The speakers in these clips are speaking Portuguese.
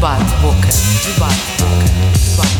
Debate Boca. Debate Boca. Debate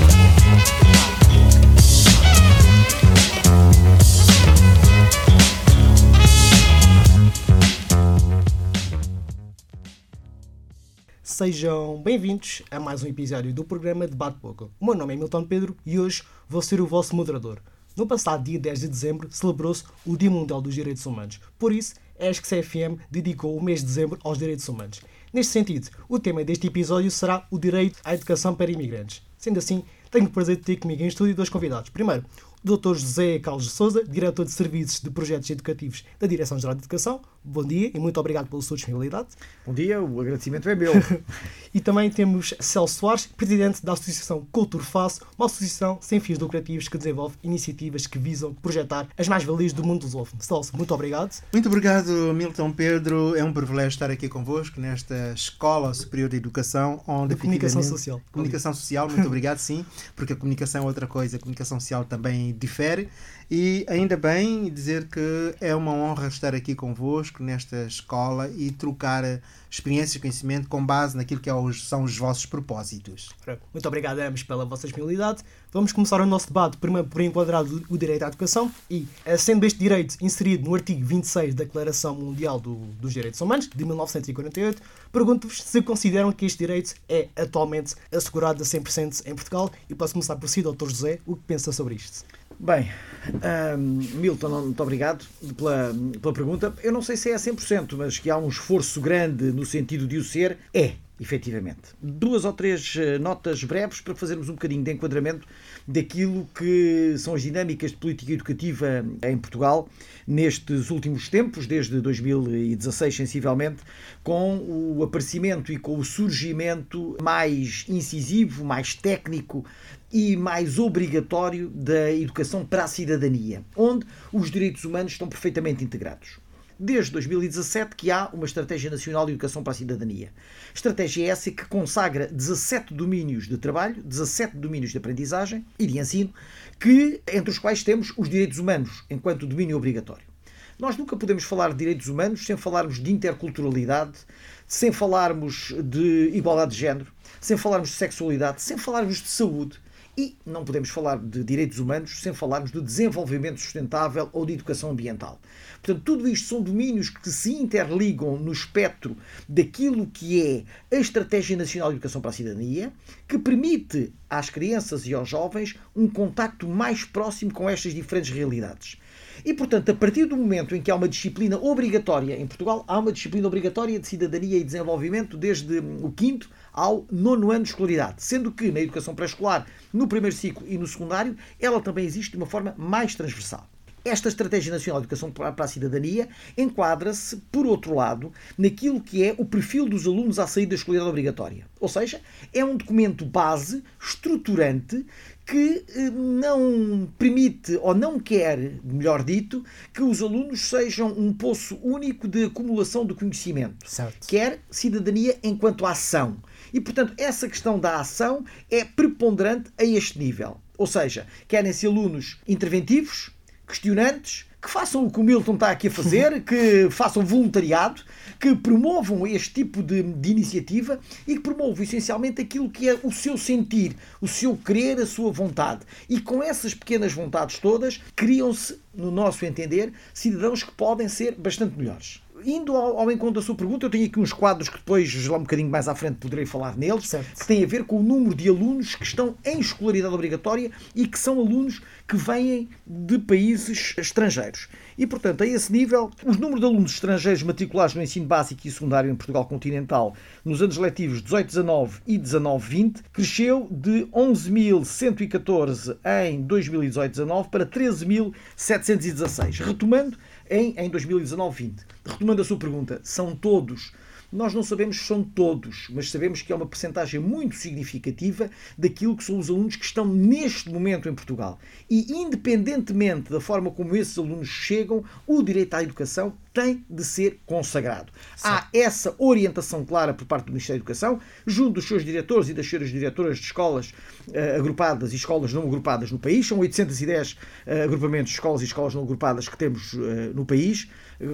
Sejam bem-vindos a mais um episódio do programa Debate Boca. O meu nome é Milton Pedro e hoje vou ser o vosso moderador. No passado dia 10 de dezembro celebrou-se o Dia Mundial dos Direitos Humanos. Por isso, a ESC CFM dedicou o mês de dezembro aos direitos humanos. Neste sentido, o tema deste episódio será o direito à educação para imigrantes. Sendo assim, tenho o prazer de ter comigo em estúdio dois convidados. Primeiro, o Dr. José Carlos de Souza, Diretor de Serviços de Projetos Educativos da Direção-Geral de Educação. Bom dia e muito obrigado pela sua disponibilidade. Bom dia, o agradecimento é meu. e também temos Celso Soares, Presidente da Associação Cultura Face, uma associação sem fins lucrativos que desenvolve iniciativas que visam projetar as mais-valias do mundo lusófono. Celso, muito obrigado. Muito obrigado, Milton Pedro. É um privilégio estar aqui convosco nesta Escola Superior de Educação, onde de Comunicação Social. Comunicação Social, muito obrigado, sim, porque a comunicação é outra coisa, a comunicação social também difere. E ainda bem dizer que é uma honra estar aqui convosco nesta escola e trocar experiência e conhecimento com base naquilo que é são os vossos propósitos. Muito obrigado a ambos pela vossa disponibilidade. Vamos começar o nosso debate primeiro por enquadrar o direito à educação e, eh, sendo este direito inserido no artigo 26 da Declaração Mundial do, dos Direitos Humanos, de 1948, pergunto-vos se consideram que este direito é atualmente assegurado a 100% em Portugal e posso começar por si, Dr. José, o que pensa sobre isto? Bem, um, Milton, muito obrigado pela, pela pergunta. Eu não sei se é a 100%, mas que há um esforço grande no sentido de o ser, é, efetivamente. Duas ou três eh, notas breves para fazermos um bocadinho de enquadramento daquilo que são as dinâmicas de política educativa em Portugal nestes últimos tempos, desde 2016 sensivelmente, com o aparecimento e com o surgimento mais incisivo, mais técnico e mais obrigatório da educação para a cidadania, onde os direitos humanos estão perfeitamente integrados. Desde 2017 que há uma Estratégia Nacional de Educação para a Cidadania. Estratégia essa que consagra 17 domínios de trabalho, 17 domínios de aprendizagem e de ensino, que, entre os quais temos os direitos humanos enquanto domínio obrigatório. Nós nunca podemos falar de direitos humanos sem falarmos de interculturalidade, sem falarmos de igualdade de género, sem falarmos de sexualidade, sem falarmos de saúde, e não podemos falar de direitos humanos sem falarmos de desenvolvimento sustentável ou de educação ambiental. Portanto, tudo isto são domínios que se interligam no espectro daquilo que é a Estratégia Nacional de Educação para a Cidadania, que permite às crianças e aos jovens um contacto mais próximo com estas diferentes realidades. E, portanto, a partir do momento em que há uma disciplina obrigatória em Portugal, há uma disciplina obrigatória de cidadania e desenvolvimento desde o quinto ao nono ano de escolaridade, sendo que na educação pré-escolar, no primeiro ciclo e no secundário, ela também existe de uma forma mais transversal. Esta Estratégia Nacional de Educação para a Cidadania enquadra-se, por outro lado, naquilo que é o perfil dos alunos à saída da escolaridade obrigatória. Ou seja, é um documento base, estruturante, que eh, não permite ou não quer, melhor dito, que os alunos sejam um poço único de acumulação de conhecimento. Certo. Quer cidadania enquanto ação. E, portanto, essa questão da ação é preponderante a este nível. Ou seja, querem-se alunos interventivos, questionantes, que façam o que o Milton está aqui a fazer, que façam voluntariado, que promovam este tipo de, de, iniciativa e que promovam essencialmente aquilo que é o seu sentir, o seu querer, a sua vontade. E com essas pequenas vontades todas, criam-se, no nosso entender, cidadãos que podem ser bastante melhores indo ao, ao, encontro da sua pergunta, eu tenho aqui uns quadros que depois, lá um bocadinho mais à frente, poderei falar neles, certo. que têm a ver com o número de alunos que estão em escolaridade obrigatória e que são alunos que vêm de países estrangeiros. E, portanto, a esse nível, os números de alunos estrangeiros matriculados no ensino básico e secundário em Portugal continental nos anos letivos 18-19 e 19-20 cresceu de 11.114 em 2018-19 para 13.716, retomando em, em 2019-20. Retomando a sua pergunta, são todos nós não sabemos se são todos, mas sabemos que é uma percentagem muito significativa daquilo que são os alunos que estão neste momento em Portugal. E, independentemente da forma como esses alunos chegam, o direito à educação tem de ser consagrado. Sim. Há essa orientação clara por parte do Ministério da Educação, junto dos seus diretores e das suas diretoras de escolas uh, agrupadas e escolas não agrupadas no país. São 810 uh, eh, agrupamentos de escolas e escolas não agrupadas que temos uh, no país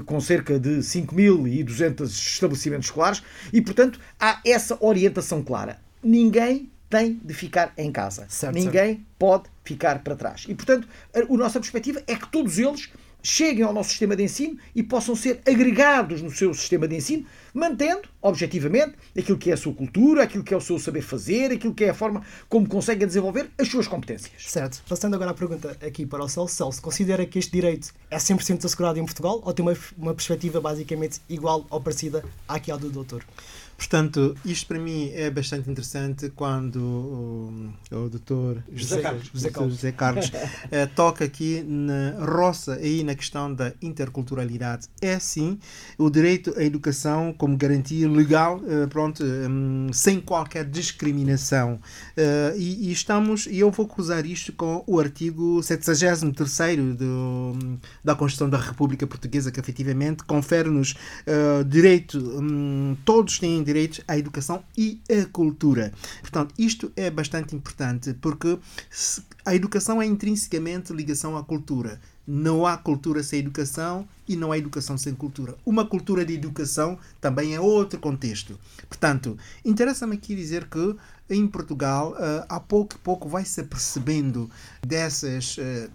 com cerca de 5.200 estabelecimentos escolares, e, portanto, há essa orientação clara. ninguém tem de ficar em casa. Certo, ninguém pode ficar para trás. E, portanto, a, a nossa perspectiva é que todos eles cheguem ao nosso sistema de ensino e possam ser agregados no seu sistema de ensino, mantendo, objetivamente, aquilo que é a sua cultura, aquilo que é o seu saber fazer, aquilo que é a forma como conseguem desenvolver as suas competências. Certo. Passando agora a pergunta aqui para o Celso. Celso, considera que este direito é 100% assegurado em Portugal ou tem uma, uma perspectiva basicamente igual ou parecida ao do doutor? Portanto, isto para mim é bastante interessante quando o, o doutor José Carlos. José Carlos, José Carlos eh, toca aqui na roça aí na questão da interculturalidade. É sim o direito à educação como garantia legal, eh, pronto, hum, sem qualquer discriminação. Eh, e, e estamos, e eu vou cruzar isto com o artigo 73 do, da Constituição da República Portuguesa, que efetivamente confere-nos eh, direito, hum, todos têm direito à educação e à cultura. Portanto, isto é bastante importante porque a educação é intrinsecamente ligação à cultura. Não há cultura sem educação e não há educação sem cultura. Uma cultura de educação também é outro contexto. Portanto, interessa-me aqui dizer que em Portugal, eh, a pouco e pouco vai se apercebendo dessas. eh,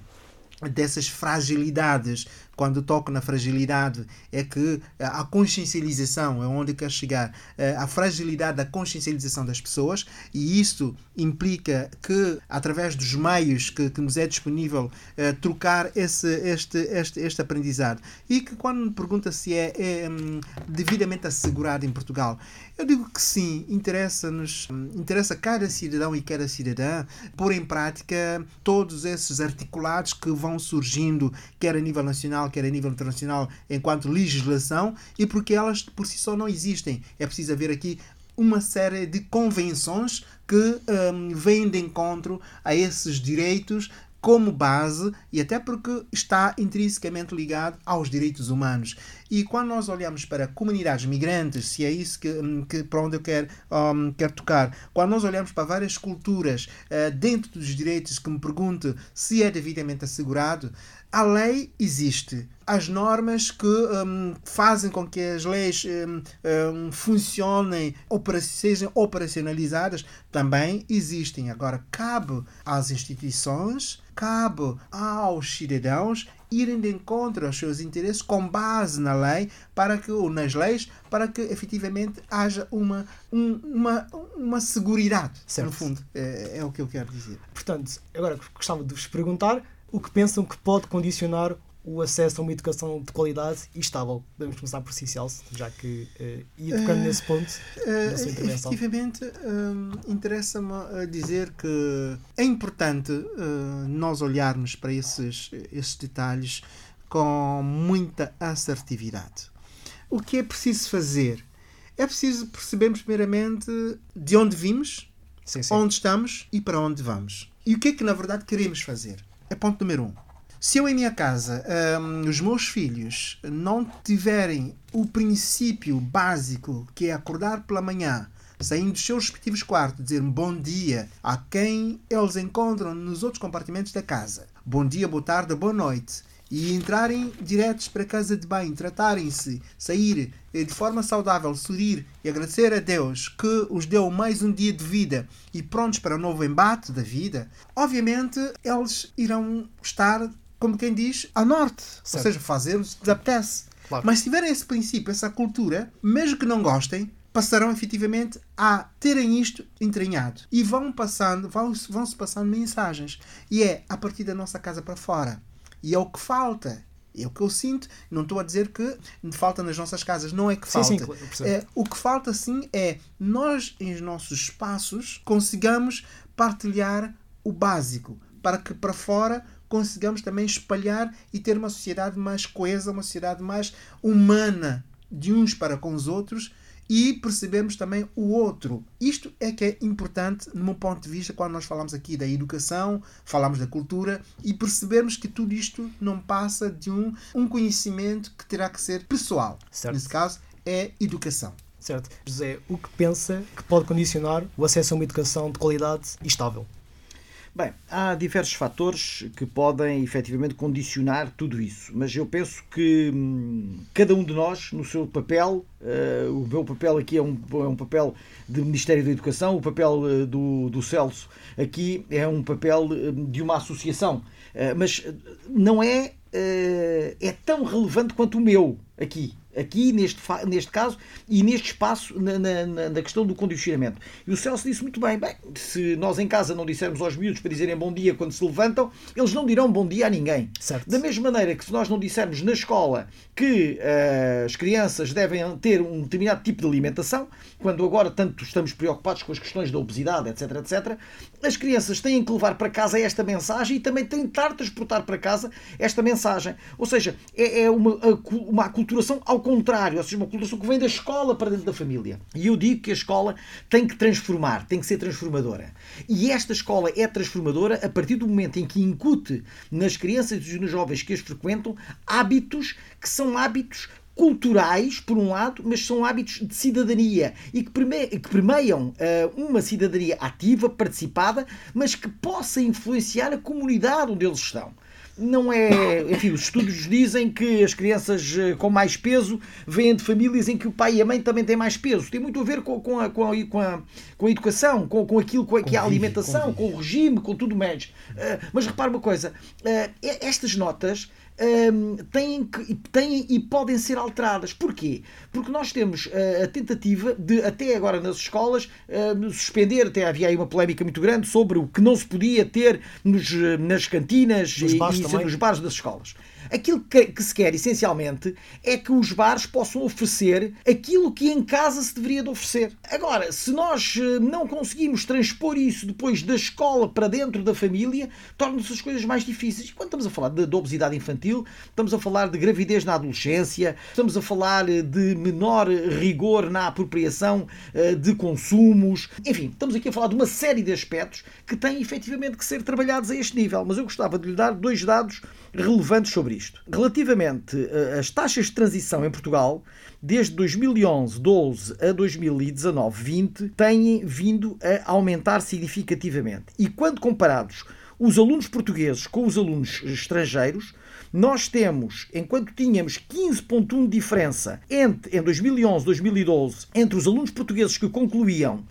dessas fragilidades. Quando toco na fragilidade, é que eh, a consciencialização é onde eu quero chegar. eh, A fragilidade da consciencialização das pessoas, e isso implica que, através dos meios que, que nos é disponível, eh, trocar esse, este, este, este aprendizado. E que, quando me pergunta se é, é, hum, devidamente assegurado em Portugal, eu digo que sim, interessa-nos, interessa cada cidadão e cada cidadã pôr em prática todos esses articulados que vão surgindo, quer a nível nacional, quer a nível internacional, enquanto legislação, e porque elas por si só não existem. É preciso haver aqui uma série de convenções que hum, vêm de encontro a esses direitos como base e até porque está intrinsecamente ligado aos direitos humanos. E quando nós olhamos para comunidades migrantes, se é isso que, hum, que para onde eu quero, hum, quero tocar, quando nós olhamos para várias culturas eh, dentro dos direitos que me pergunto se é devidamente assegurado, a lei existe. As normas que hum, fazem com que as leis hum, hum, funcionem, opera- sejam operacionalizadas, também existem. Agora, cabe às instituições, cabe aos cidadãos irem de encontro aos seus interesses com base na lei para que ou nas leis para que efetivamente haja uma um- uma uma seguridade Certo. no fundo é, é o que eu quero dizer Portanto, agora gostava de vos perguntar o que pensam que pode condicionar o acesso a uma educação de qualidade e estável. Podemos começar por si, Celso, já que eh, ia tocando nesse ponto da sua intervenção. efetivamente, interessa-me dizer que é importante eh, nós olharmos para esses, esses detalhes com muita assertividade. O que é preciso fazer? É preciso percebermos primeiramente de onde vimos, Sim, sim. onde estamos e para onde vamos. E o que é que na verdade queremos fazer? É ponto número um. Se eu em minha casa, hum, os meus filhos não tiverem o princípio básico que é acordar pela manhã, saindo dos seus respectivos quartos, dizer bom dia a quem eles encontram nos outros compartimentos da casa, bom dia, boa tarde, boa noite, e entrarem diretos para a casa de banho, tratarem-se, sair eh, de forma saudável, sorrir e agradecer a Deus que os deu mais um dia de vida e prontos para o novo embate da vida, obviamente eles irão estar, como quem diz, a norte. Certo. Ou seja, fazer o que lhes apetece. Claro. Mas se tiverem esse princípio, essa cultura, mesmo que não gostem, passarão efetivamente a terem isto entranhado. E vão passando, vão, vão passando mensagens. E é a partir da nossa casa para fora. E é o que falta. É o que eu sinto. Não estou a dizer que falta nas nossas casas. Não é que Sim, falta. sim, percebo. É, o que falta sim é nós, em nossos espaços, consigamos partilhar o básico para que para fora consigamos também espalhar e ter uma sociedade mais coesa, uma sociedade mais humana de uns para com os outros e percebemos também o outro. Isto é que é importante, no meu ponto de vista, quando nós falamos aqui da educação, falamos da cultura e percebermos que tudo isto não passa de um, um conhecimento que terá que ser pessoal. Certo. Nesse caso, é educação. Certo. José, o que pensa que pode condicionar o acesso a uma educação de qualidade e estável? Bem, há diversos fatores que podem efetivamente condicionar tudo isso, mas eu penso que hum, cada um de nós, no seu papel, uh, o meu papel aqui é um, é um papel de Ministério da Educação, o papel uh, do, do Celso aqui é um papel uh, de uma associação, mas não é, é tão relevante quanto o meu aqui aqui neste, neste caso e neste espaço na, na, na, questão do condicionamento. E o Celso disse muito bem, bem, se nós em casa não dissermos aos miúdos para dizerem bom dia quando se levantam, eles não dirão bom dia a ninguém. Certo. Da mesma maneira que se nós não dissermos na escola que uh, as crianças devem ter um determinado tipo de alimentação, quando agora tanto estamos preocupados com as questões da obesidade, etc, etc, as crianças têm que levar para casa esta mensagem e também têm que tentar transportar para casa esta mensagem. Ou seja, é, é uma, uma aculturação ao contrário, ou seja, uma aculturação que vem da escola para dentro da família. E eu digo que a escola tem que transformar, tem que ser transformadora. E esta escola é transformadora a partir do momento em que incute nas crianças e nos jovens que as frequentam hábitos que são hábitos culturais, por um lado, mas são hábitos de cidadania e que, que permeiam uh, uma cidadania ativa, participada, mas que possa influenciar a comunidade onde eles estão não é. Enfim, os estudos dizem que as crianças eh, com mais peso vêm de famílias em que o pai e a mãe também têm mais peso. Tem muito a ver com, com, a, com, a, com, a, com a educação, com, com aquilo que é a alimentação, com o regime, com tudo mais. Uh, mas repare uma coisa: uh, estas notas um, têm, que, têm e podem ser alteradas. Porquê? Porque nós temos uh, a tentativa de, até agora nas escolas, uh, suspender, até havia aí uma polémica muito grande sobre o que não se podia ter nos, nas cantinas nos e, e nos bares das escolas. Aquilo que, que, se quer, essencialmente, é que os bares possam oferecer aquilo que em casa se deveria de oferecer. Agora, se nós eh, não conseguimos transpor isso depois da escola para dentro da família, tornam-se as coisas mais difíceis. E quando estamos a falar de, de obesidade infantil, estamos a falar de gravidez na adolescência, estamos a falar eh, de menor rigor na apropriação eh, de consumos. Enfim, estamos aqui a falar de uma série de aspectos que têm efetivamente que ser trabalhados a este nível. Mas eu gostava de lhe dar dois dados relevantes sobre isto. Relativamente às taxas de transição em Portugal, desde 2011, 12 a 2019, 20, têm vindo a aumentar significativamente. E quando comparados os alunos portugueses com os alunos estrangeiros, nós temos, enquanto tínhamos 15,1 de diferença entre, em 2011 2012 entre os alunos portugueses que concluíam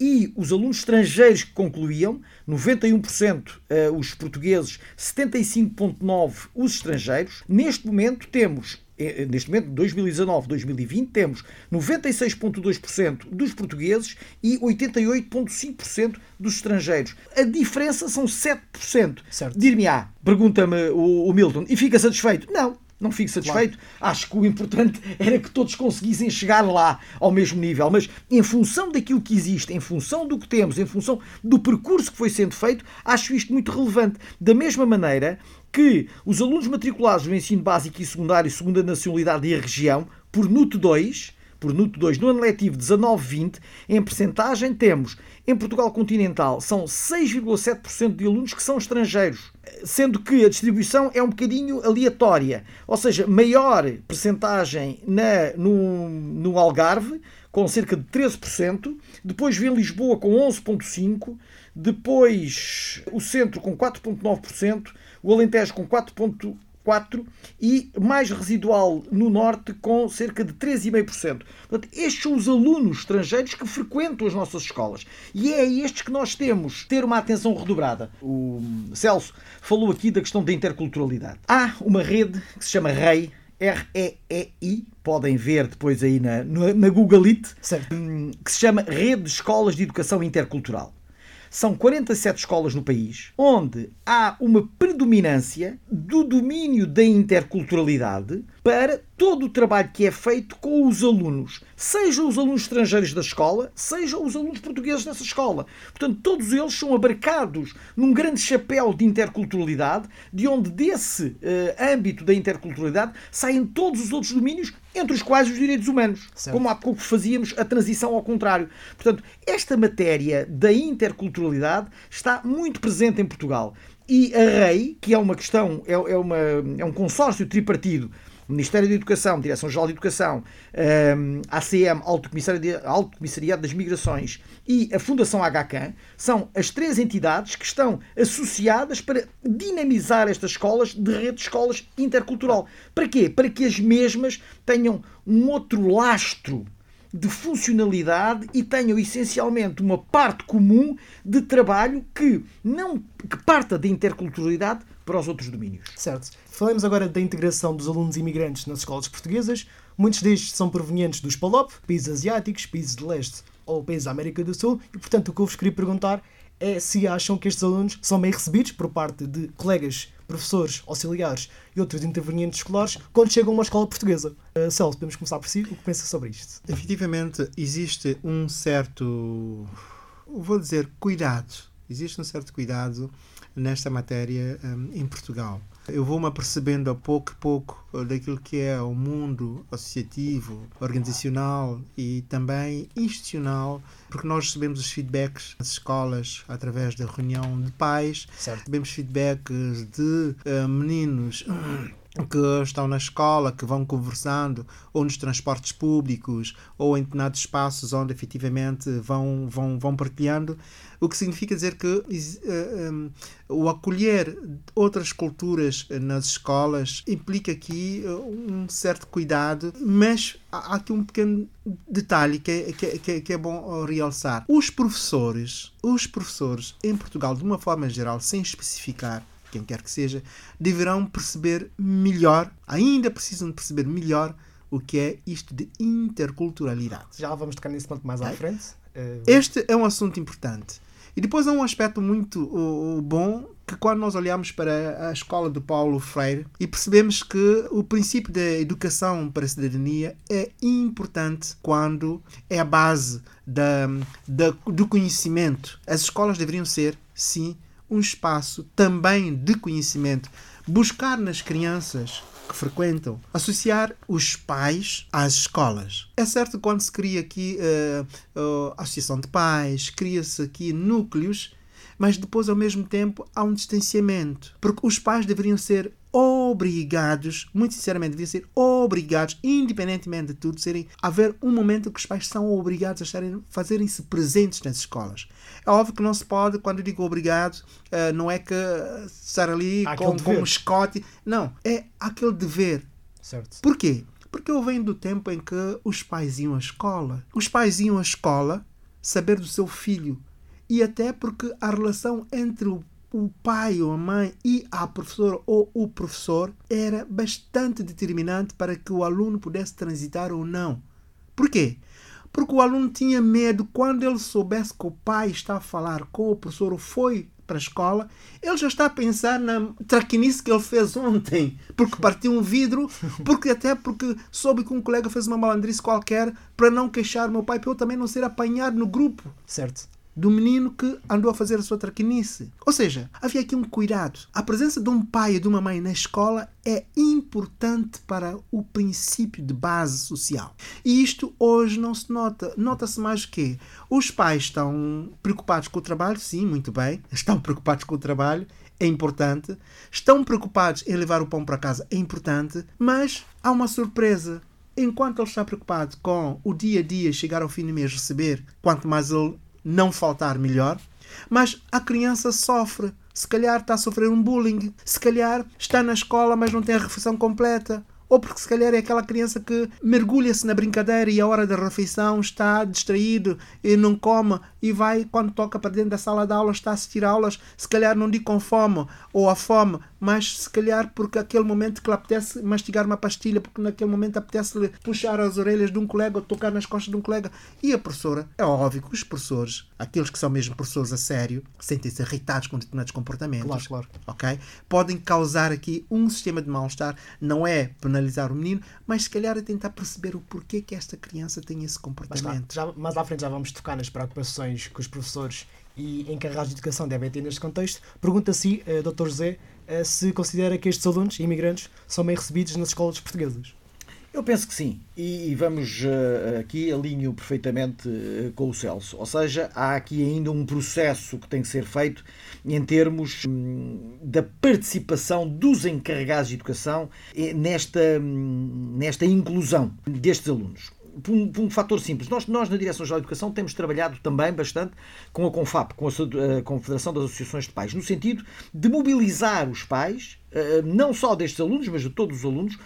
e os alunos estrangeiros que concluíam, 91% eh, os portugueses, 75,9% os estrangeiros. Neste momento temos eh, eh, neste momento, 2019-2020, temos 96,2% dos portugueses e 88,5% dos estrangeiros. A diferença são 7%. Dir-me-á, pergunta-me o Milton, e fica satisfeito? Não, não fico satisfeito. Claro. Acho que o importante era que todos conseguissem chegar lá ao mesmo nível. Mas em função daquilo que existe, em função do que temos, em função do percurso que foi sendo feito, acho isto muito relevante. Da mesma maneira que os alunos matriculados no ensino básico e secundário, segunda nacionalidade e a região, por NUT 2, por NUT 2 no ano letivo 19-20, em percentagem temos em Portugal continental são 6,7% de alunos que são estrangeiros, sendo que a distribuição é um bocadinho aleatória, ou seja, maior percentagem na, no, no Algarve, com cerca de 13%, depois vem Lisboa com 11,5%, depois o centro com 4,9%, o Alentejo com 4,8%, 4 e mais residual no norte com cerca de 3,5%. Portanto, estes são os alunos estrangeiros que frequentam as nossas escolas e é a estes que nós temos ter uma atenção redobrada. O Celso falou aqui da questão da interculturalidade. Há uma rede que se chama REI, R-E-E-I, podem ver depois aí na, na Google It, que se chama Rede de Escolas de Educação Intercultural. São 47 escolas no país onde há uma predominância do domínio da interculturalidade para todo o trabalho que é feito com os alunos, sejam os alunos estrangeiros da escola, sejam os alunos portugueses dessa escola. Portanto, todos eles são abarcados num grande chapéu de interculturalidade, de onde desse uh, âmbito da interculturalidade saem todos os outros domínios, entre os quais os direitos humanos, certo. como há pouco fazíamos a transição ao contrário. Portanto, esta matéria da interculturalidade está muito presente em Portugal. E a REI, que é uma questão, é, é, uma, é um consórcio tripartido Ministério da Educação, Direção-Geral de Educação, um, ACM, Alto Comissariado, Alto Comissariado das Migrações e a Fundação HCAN, são as três entidades que estão associadas para dinamizar estas escolas de rede de escolas intercultural. Para quê? Para que as mesmas tenham um outro lastro de funcionalidade e tenham essencialmente uma parte comum de trabalho que não que parta da interculturalidade para os outros domínios. Certo. Falamos agora da integração dos alunos imigrantes nas escolas portuguesas. Muitos destes são provenientes dos PALOP, países asiáticos, países de leste ou países da América do Sul, e portanto o que eu vos queria perguntar é se acham que estes alunos são bem recebidos por parte de colegas, professores, auxiliares e outros intervenientes escolares quando chegam a uma escola portuguesa. Uh, Celso, podemos começar por si. O que pensa sobre isto? Efetivamente, existe um certo, vou dizer, cuidado. Existe um certo cuidado nesta matéria um, em Portugal. Eu vou-me apercebendo a pouco e pouco daquilo que é o mundo associativo, organizacional e também institucional, porque nós recebemos os feedbacks nas escolas através da reunião de pais, Certo. recebemos feedbacks de uh, meninos que estão na escola, que vão conversando, ou nos transportes públicos, ou em determinados espaços onde efetivamente vão, vão, vão partilhando, o que significa dizer que uh, um, o acolher outras culturas nas escolas implica aqui um certo cuidado, mas há aqui um pequeno detalhe que é, que é, que é bom realçar. Os professores, os professores em Portugal, de uma forma geral, sem especificar, quem quer que seja, deverão perceber melhor, ainda precisam de perceber melhor o que é isto de interculturalidade. Já vamos tocar nesse ponto mais à frente. Este é um assunto importante. E depois há um aspecto muito uh, bom que quando nós olhamos para a escola de Paulo Freire e percebemos que o princípio da educação para a cidadania é importante quando é a base da, da, do conhecimento. As escolas deveriam ser, sim, um espaço também de conhecimento. Buscar nas crianças que frequentam, associar os pais às escolas. É certo que quando se cria aqui uh, uh, associação de pais, cria-se aqui núcleos, mas depois ao mesmo tempo há um distanciamento, porque os pais deveriam ser obrigados, muito sinceramente, deveriam ser obrigados, independentemente de tudo, serem haver um momento que os pais são obrigados a estarem, fazerem-se presentes nas escolas. É óbvio que não se pode, quando eu digo obrigado, uh, não é que estar ali Há com, aquele com dever. um escote, não, é aquele dever. certo. Porquê? Porque eu venho do tempo em que os pais iam à escola. Os pais iam à escola saber do seu filho. E até porque a relação entre o, o pai ou a mãe e a professora ou o professor era bastante determinante para que o aluno pudesse transitar ou não. Porquê? Porque o aluno tinha medo quando ele soubesse que o pai está a falar com o professor ou foi para a escola, ele já está a pensar na traquinice que ele fez ontem, porque partiu um vidro, porque até porque soube que um colega fez uma malandrice qualquer para não queixar o meu pai, para eu também não ser apanhado no grupo Certo. Do menino que andou a fazer a sua traquinice. Ou seja, havia aqui um cuidado. A presença de um pai e de uma mãe na escola é importante para o princípio de base social. E isto hoje não se nota. Nota-se mais que os pais estão preocupados com o trabalho, sim, muito bem, estão preocupados com o trabalho, é importante. Estão preocupados em levar o pão para casa, é importante, mas há uma surpresa. Enquanto ele está preocupado com o dia a dia, chegar ao fim do mês, receber, quanto mais ele não faltar, melhor. Mas a criança sofre. Se calhar está a sofrer um bullying. Se calhar está na escola, mas não tem a refeição completa. Ou porque se calhar é aquela criança que mergulha-se na brincadeira e a hora da refeição está distraído e não come e vai, quando toca para dentro da sala de aula, está a assistir aulas, se calhar não digo com fome ou a fome, mas se calhar porque aquele momento que lhe apetece mastigar uma pastilha, porque naquele momento apetece-lhe puxar as orelhas de um colega ou tocar nas costas de um colega. E a professora, é óbvio que os professores, aqueles que são mesmo professores a sério, sentem-se irritados com determinados comportamentos Claro, claro. ok? Podem causar aqui um sistema de mal-estar. Não é penalizar o menino, mas se calhar é tentar perceber o porquê que esta criança tem esse Mas, comportamento. já, mais à frente já vamos tocar nas preocupações que os professores e encarregados de educação devem ter neste contexto. Pergunta se, uh, Dr. José, uh, se considera que estes alunos imigrantes são bem recebidos nas escolas portuguesas. Eu penso que sim. E vamos uh, aqui alinho perfeitamente uh, com o Celso. Ou seja, há aqui ainda um processo que tem que ser feito em termos um, da participação dos encarregados de educação nesta, um, nesta inclusão destes alunos por um, por um fator simples. Nós, nós, na Direção-Geral de Educação, temos trabalhado também bastante com a CONFAP, com a Confederação das Associações de Pais, no sentido de mobilizar os pais, eh, não só destes alunos, mas de todos os alunos,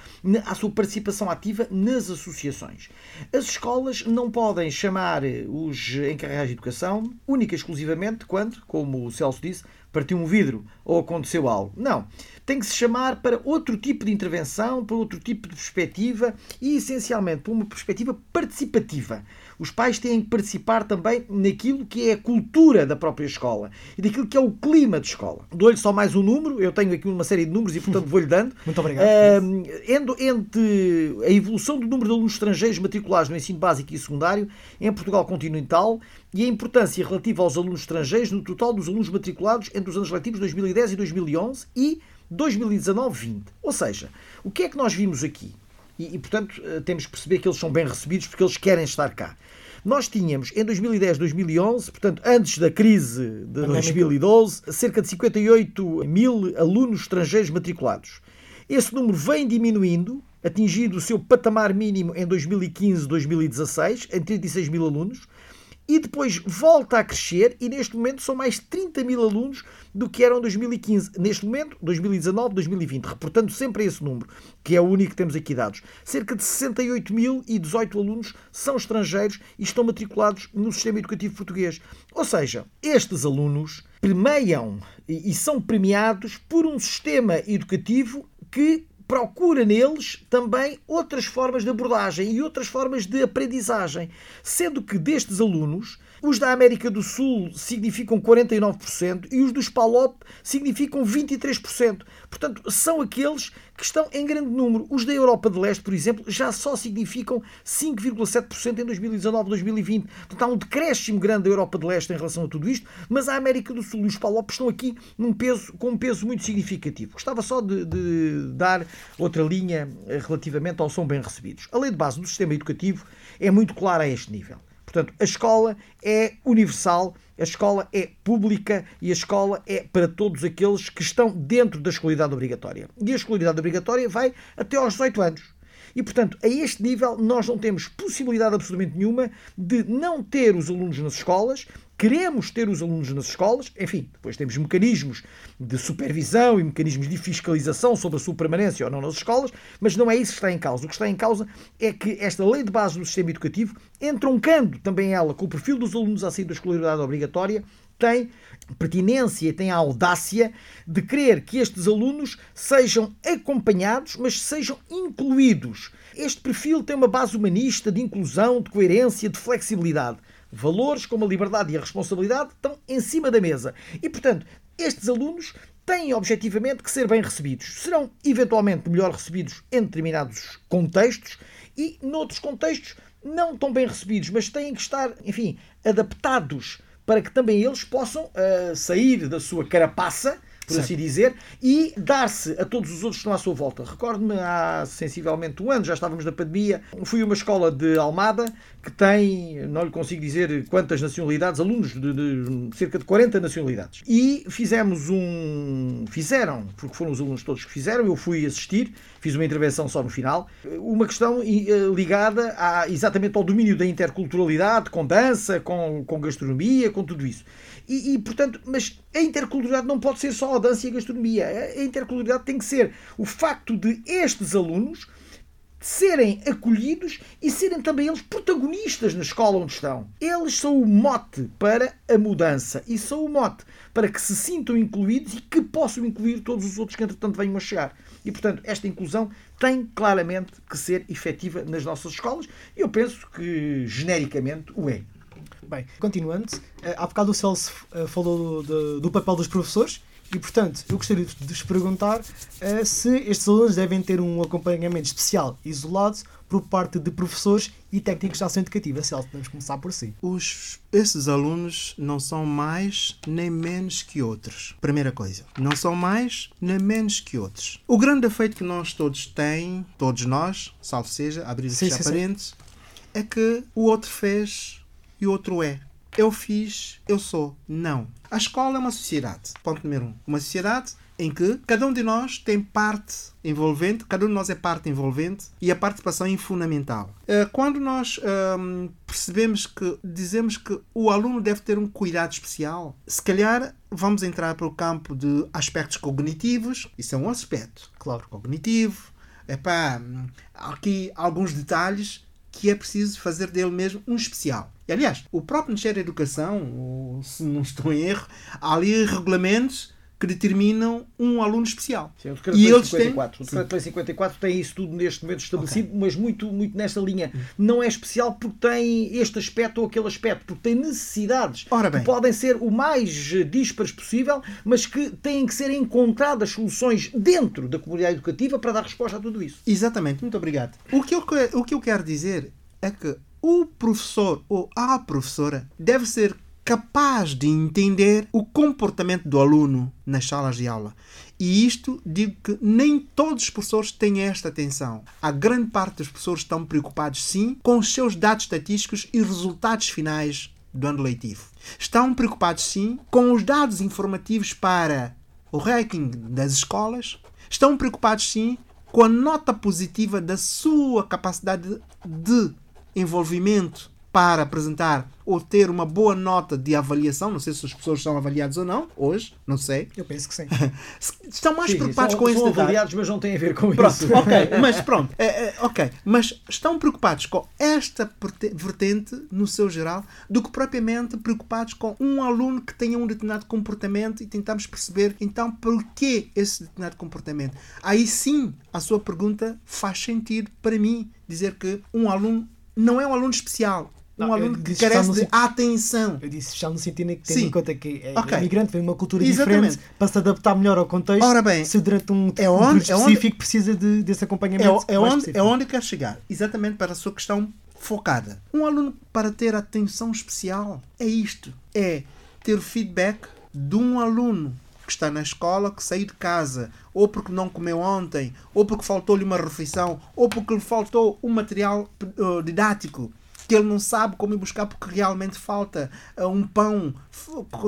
à sua participação ativa nas associações. As escolas não podem chamar os encarregados de educação única e exclusivamente quando, como o Celso disse, partiu um vidro ou aconteceu algo. Não. Tem que se chamar para outro tipo de intervenção, para outro tipo de perspectiva e, essencialmente, para uma perspectiva participativa. Os pais têm que participar também naquilo que é a cultura da própria escola e daquilo que é o clima de escola. Dou-lhe só mais um número, eu tenho aqui uma série de números e, portanto, vou-lhe dando. Muito obrigado. Uh, entre a evolução do número de alunos estrangeiros matriculados no ensino básico e secundário em Portugal continental e a importância relativa aos alunos estrangeiros no total dos alunos matriculados entre os anos letivos 2010 e 2011 e 2019-20. Ou seja, o que é que nós vimos aqui? E, e, portanto, eh, temos que perceber que eles são bem recebidos porque eles querem estar cá. Nós tínhamos em 2010, 2011, portanto, antes da crise de 2012, cerca de 58 mil alunos estrangeiros matriculados. Esse número vem diminuindo, atingindo o seu patamar mínimo em 2015, 2016, em 36 mil alunos e depois volta a crescer e neste momento são mais 30 mil alunos do que eram em 2015. Neste momento, 2019, 2020, reportando sempre esse número, que é o único que temos aqui dados. Cerca de 68 mil e 18 alunos são estrangeiros e estão matriculados no sistema educativo português. Ou seja, estes alunos premiam e são premiados por um sistema educativo que procura neles também outras formas de abordagem e outras formas de aprendizagem, sendo que destes alunos, os da América do Sul significam 49% e os dos PALOP significam 23%. Portanto, são aqueles que estão em grande número. Os da Europa de Leste, por exemplo, já só significam 5,7% em 2019-2020. Portanto, há um decréscimo grande da Europa de Leste em relação a tudo isto, mas a América do Sul e os PALOP estão aqui num peso, com um peso muito significativo. Gostava só de, de dar outra linha eh, relativamente ao som bem recebidos. A lei de base do sistema educativo é muito clara a este nível. Portanto, a escola é universal, a escola é pública e a escola é para todos aqueles que estão dentro da escolaridade obrigatória. E a escolaridade obrigatória vai até aos 18 anos. E, portanto, a este nível, nós não temos possibilidade absolutamente nenhuma de não ter os alunos nas escolas queremos ter os alunos nas escolas, enfim, depois temos mecanismos de supervisão e mecanismos de fiscalização sobre a sua permanência ou não nas escolas, mas não é isso que está em causa. O que está em causa é que esta lei de base do sistema educativo, entroncando também ela com o perfil dos alunos a sair da escolaridade obrigatória, tem pertinência e tem a audácia de querer que estes alunos sejam acompanhados, mas sejam incluídos. Este perfil tem uma base humanista de inclusão, de coerência, de flexibilidade. Valores como a liberdade e a responsabilidade estão em cima da mesa. E, portanto, estes alunos têm objetivamente que ser bem recebidos. Serão eventualmente melhor recebidos em determinados contextos e, noutros contextos, não tão bem recebidos, mas têm que estar, enfim, adaptados para que também eles possam uh, sair da sua carapaça por certo. assim dizer, e dar-se a todos os outros que estão à sua volta. Recordo-me há sensivelmente um ano, já estávamos na pandemia, fui a uma escola de Almada que tem, não lhe consigo dizer quantas nacionalidades, alunos de, de, cerca de 40 nacionalidades. E fizemos um. Fizeram, porque foram os alunos todos que fizeram, eu fui assistir, fiz uma intervenção só no final, uma questão eh, ligada a, exatamente ao domínio da interculturalidade, com dança, com, com gastronomia, com tudo isso. E, e, portanto, mas a interculturalidade não pode ser só a dança e a gastronomia. A interculturalidade tem que ser o facto de estes alunos serem acolhidos e serem também eles protagonistas na escola onde estão. Eles são o mote para a mudança e são o mote para que se sintam incluídos e que possam incluir todos os outros que entretanto venham a chegar. E portanto, esta inclusão tem claramente que ser efetiva nas nossas escolas e eu penso que genericamente o é. Bem, continuando, eh, há bocado o Celso eh, falou do, do papel dos professores E portanto, eu gostaria de vos perguntar eh, se estes alunos devem ter um acompanhamento especial isolado por parte de professores e técnicos de ação educativa. Celso, podemos começar por si. Os, esses alunos não são mais nem menos que outros. Primeira coisa, não são mais nem menos que outros. O grande defeito que nós todos têm, todos nós, salvo seja, abrir e fechar parênteses, é que o outro fez e o outro é. Eu fiz, eu sou. Não. A escola é uma sociedade. Ponto número um. Uma sociedade em que cada um de nós tem parte envolvente, cada um de nós é parte envolvente e a participação é fundamental. Eh, Quando nós hum, percebemos que dizemos que o aluno deve ter um cuidado especial, se calhar vamos entrar para o campo de aspectos cognitivos, isso é um aspecto Claro. cognitivo, epá, há aqui alguns detalhes que é preciso fazer dele mesmo um especial. E, aliás, o próprio Ministério da Educação, se não estou em erro, há ali regulamentos que determinam um aluno especial. Sim, o E eles têm- 54. O decreto lei 54 tem isso tudo neste momento estabelecido, mas muito, muito nesta linha. Não é especial porque tem este aspecto ou aquele aspecto, porque tem necessidades que podem ser o mais eh, díspares possível, mas que têm que ser encontradas soluções dentro da comunidade educativa para dar resposta a tudo isso. Exatamente, muito obrigado. O que eu, o que eu quero dizer é que o professor ou a professora deve ser capaz de entender o comportamento do aluno nas salas de aula. E isto digo que nem todos os professores têm esta atenção. A grande parte dos professores estão preocupados sim com os seus dados estatísticos e resultados finais do ano letivo. Estão preocupados sim com os dados informativos para o ranking das escolas. Estão preocupados sim com a nota positiva da sua capacidade de envolvimento para apresentar ou ter uma boa nota de avaliação. Não sei se as pessoas são avaliadas ou não, hoje, não sei. Eu penso que sim. Estão mais Sim, preocupados são, com esse são detalhe. avaliados, mas não têm a ver com Pronto, isso. ok, mas pronto, é, é, ok, mas estão preocupados com esta verte- vertente no seu geral do que propriamente preocupados com um aluno que tenha um determinado comportamento e tentamos perceber então por que esse determinado comportamento. Aí sim a sua pergunta faz sentido para mim dizer que um aluno não é um aluno especial, um Não, aluno que carece especial de atenção. Eu disse já no sentido em que tendo Sim. em conta que é Ok. imigrante, vem de uma cultura Exatamente. diferente, para se adaptar melhor ao contexto, Ora bem, se durante um, é um onde- período é onde- específico precisa de, desse acompanhamento É, é, onde, específico. é onde eu quero chegar. Exatamente para a sua questão focada. Um aluno, para ter atenção especial, é isto: é ter o feedback de um aluno que está na escola, que saiu de casa, ou porque não comeu ontem, ou porque faltou-lhe uma refeição, ou porque lhe faltou um material eh, didático que ele não sabe como ir buscar porque realmente falta eh, um pão.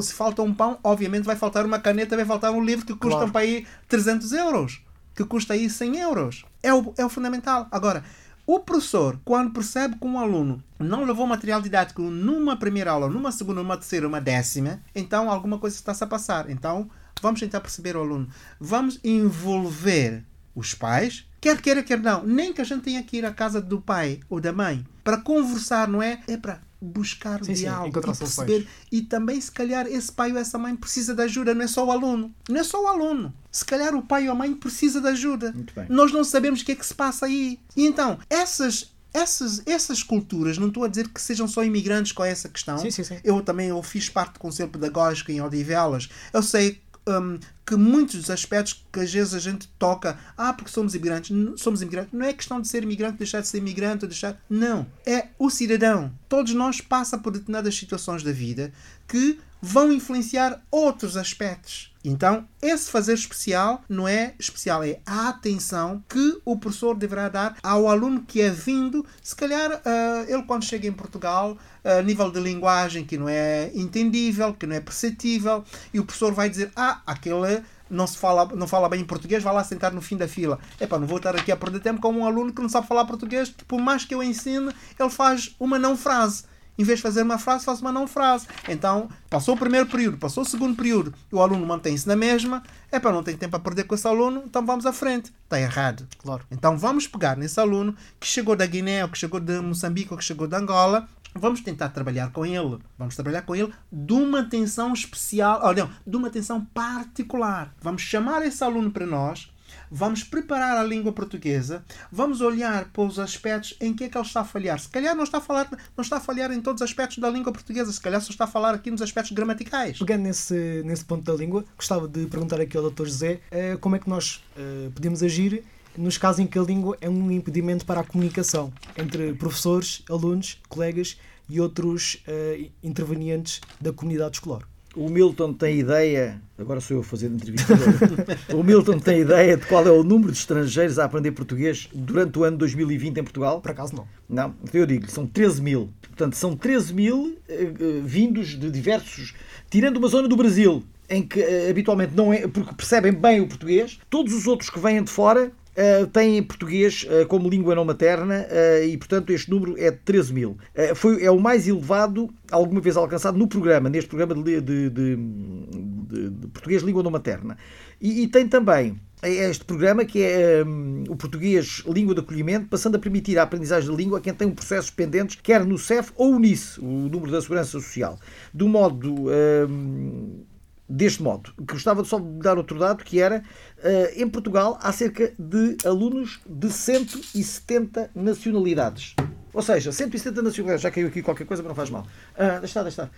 Se falta um pão, obviamente vai faltar uma caneta, vai faltar um livro que custa Claro. para aí 300 euros, que custa aí 100 euros. É o, é o fundamental. Agora, o professor, quando percebe que um aluno não levou material didático numa primeira aula, numa segunda, numa terceira, uma décima, então alguma coisa está-se a passar. Então, vamos tentar perceber o aluno. Vamos envolver os pais, quer queira, quer não. Nem que a gente tenha que ir à casa do pai ou da mãe para conversar, não é? É para buscar o Sim, diálogo e perceber. E também, se calhar, esse pai ou essa mãe precisa de ajuda, não é só o aluno. Não é só o aluno. Se calhar o pai ou a mãe precisa de ajuda. Nós não sabemos o que é que se passa aí. E então, essas, essas, essas culturas, não estou a dizer que sejam só imigrantes com essa questão. Sim, sim, sim. Eu também eu fiz parte do Conselho Pedagógico em Odivelas. Eu sei hum, que muitos dos aspectos que às vezes a gente toca, ah, porque somos imigrantes, somos imigrantes. Não é questão de ser imigrante, deixar de ser imigrante, deixar. Não. É o cidadão. Todos nós passam por determinadas situações da vida que vão influenciar outros aspectos. Então, esse fazer especial não é especial, é a atenção que o professor deverá dar ao aluno que é vindo. Se calhar, ah, ele quando chega em Portugal, a nível de linguagem que não é entendível, que não é perceptível, e o professor vai dizer: Ah, aquele não se fala, não fala bem em português, vai lá sentar no fim da fila. Epá, não vou estar aqui a perder tempo com um aluno que não sabe falar português, que por mais que eu ensine, ele faz uma não frase. Em vez de fazer uma frase, faz uma não frase. Então, passou o primeiro período, passou o segundo período, e o aluno mantém-se na mesma, epá, não tem tempo a perder com esse aluno, então vamos à frente. Está errado. Claro. Então vamos pegar nesse aluno que chegou da Guiné, ou que chegou de Moçambique, ou que chegou de Angola, vamos tentar trabalhar com ele. Vamos trabalhar com ele de uma atenção especial, ou não, de uma atenção particular. Vamos chamar esse aluno para nós vamos preparar a língua portuguesa, vamos olhar para os aspectos em que é que ele está a falhar. Se calhar não está a, falar, não está a falhar em todos os aspectos da língua portuguesa, se calhar só está a falar aqui nos aspectos gramaticais. Pegando nesse, nesse ponto da língua, gostava de perguntar aqui ao Dr. José uh, como é que nós uh, podemos agir nos casos em que a língua é um impedimento para a comunicação entre professores, alunos, colegas e outros uh, intervenientes da comunidade escolar. O Milton tem ideia, agora sou eu a fazer a entrevista. o Milton tem ideia de qual é o número de estrangeiros a aprender português durante o ano 2020 em Portugal? Por acaso não. Não, então eu digo, são 13 mil. Portanto, são 13 mil uh, vindos de diversos. Tirando uma zona do Brasil, em que uh, habitualmente não é. porque percebem bem o português, todos os outros que vêm de fora Uh, tem português uh, como língua não materna uh, e, portanto, este número é de 13 mil. foi, é o mais elevado alguma vez alcançado no programa, neste programa de, de, de, de português língua não materna. E, e, tem também este programa que é um, o português língua de acolhimento, passando a permitir a aprendizagem da língua a quem tem um processo pendentes, quer no CEF ou o NIS, o número da Segurança Social. Do modo. Um, deste modo. Gostava só de dar outro dado, que era, uh, em Portugal há cerca de alunos de 170 nacionalidades. Ou seja, 170 nacionalidades, já caiu aqui qualquer coisa, mas não faz mal. Uh, estar, deixa estar.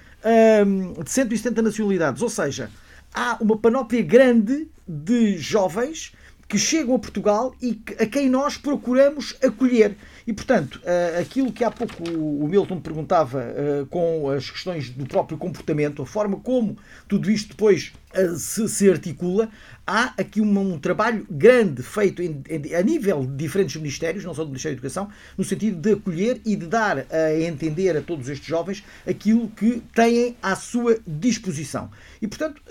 Uh, de 170 nacionalidades, ou seja, há uma panóplia grande de jovens que chegam a Portugal e a quem nós procuramos acolher. E, portanto, eh, aquilo que há pouco o Milton perguntava eh, com as questões do próprio comportamento, a forma como tudo isto depois eh, se, se articula, há aqui um, um trabalho grande feito em, em, a nível de diferentes ministérios, não só do Ministério da Educação, no sentido de acolher e de dar a entender a todos estes jovens aquilo que têm à sua disposição. E, portanto,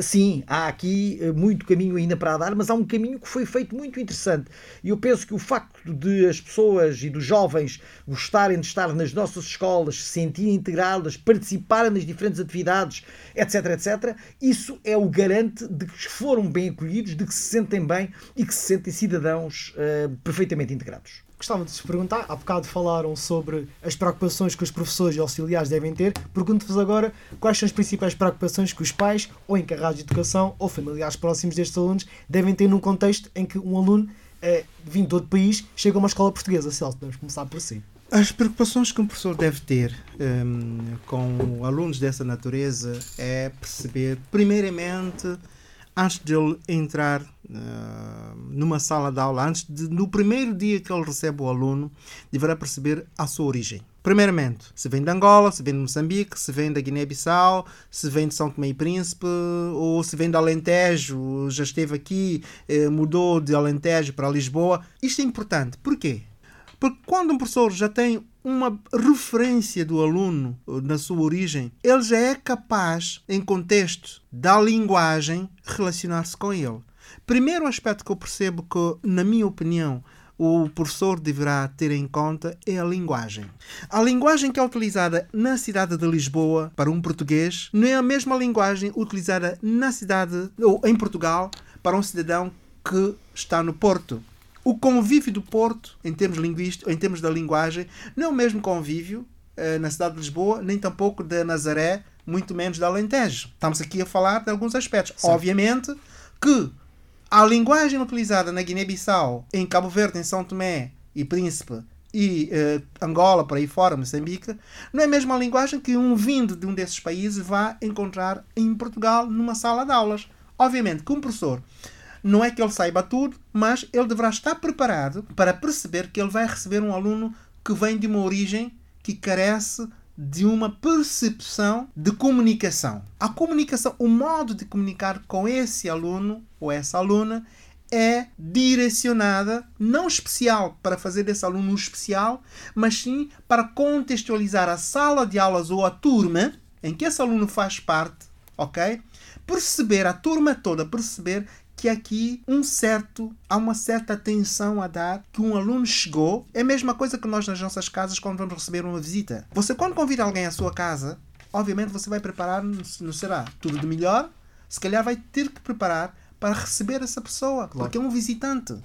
sim, há aqui muito caminho ainda para dar, mas há um caminho que foi feito muito interessante. E eu penso que o facto de as pessoas e dos jovens gostarem de estar nas nossas escolas, se sentirem integradas, participarem nas diferentes atividades, etc, etc, isso é o garante de que foram bem acolhidos, de que se sentem bem e que se sentem cidadãos uh, perfeitamente integrados. Gostava de te perguntar, há bocado falaram sobre as preocupações que os professores e auxiliares devem ter. Pergunto-vos agora quais são as principais preocupações que os pais, ou encarregados de educação, ou familiares próximos destes alunos, devem ter num contexto em que um aluno é, vindo de outro país, chega a uma escola portuguesa. Celso, podemos começar por si. As preocupações que um professor deve ter um, com alunos dessa natureza é perceber, primeiramente, antes de ele entrar uh, numa sala de aula, antes de, no primeiro dia que ele recebe o aluno, deverá perceber a sua origem. Primeiramente, se vem de Angola, se vem de Moçambique, se vem da Guiné-Bissau, se vem de São Tomé e Príncipe, ou se vem de Alentejo, já esteve aqui, eh, mudou de Alentejo para Lisboa. Isto é importante. Porquê? Porque quando um professor já tem uma referência do aluno eh, na sua origem, ele já é capaz, em contexto da linguagem, relacionar-se com ele. Primeiro aspecto que eu percebo que, na minha opinião, o professor deverá ter em conta é a linguagem. A linguagem que é utilizada na cidade de Lisboa para um português não é a mesma linguagem utilizada na cidade ou em Portugal para um cidadão que está no Porto. O convívio do Porto, em termos em termos da linguagem, não é o mesmo convívio eh, na cidade de Lisboa, nem tampouco de Nazaré, muito menos de Alentejo. Estamos aqui a falar de alguns aspectos. Sim. Obviamente que a linguagem utilizada na Guiné-Bissau, em Cabo Verde, em São Tomé e Príncipe e uh, Angola, por aí fora, Moçambique, não é a linguagem que um vindo de um desses países vai encontrar em Portugal numa sala de aulas. Obviamente que um professor não é que ele saiba tudo, mas ele deverá estar preparado para perceber que ele vai receber um aluno que vem de uma origem que carece de uma percepção de comunicação. A comunicação, o modo de comunicar com esse aluno ou essa aluna é direcionada, não especial para fazer desse aluno especial, mas sim para contextualizar a sala de aulas ou a turma em que esse aluno faz parte, ok? Perceber a turma toda, perceber que aqui um certo, há uma certa atenção a dar que um aluno chegou. É a mesma coisa que nós nas nossas casas quando vamos receber uma visita. Você quando convida alguém à sua casa, obviamente você vai preparar, não será tudo de melhor, se calhar vai ter que preparar para receber essa pessoa, claro. porque é um visitante.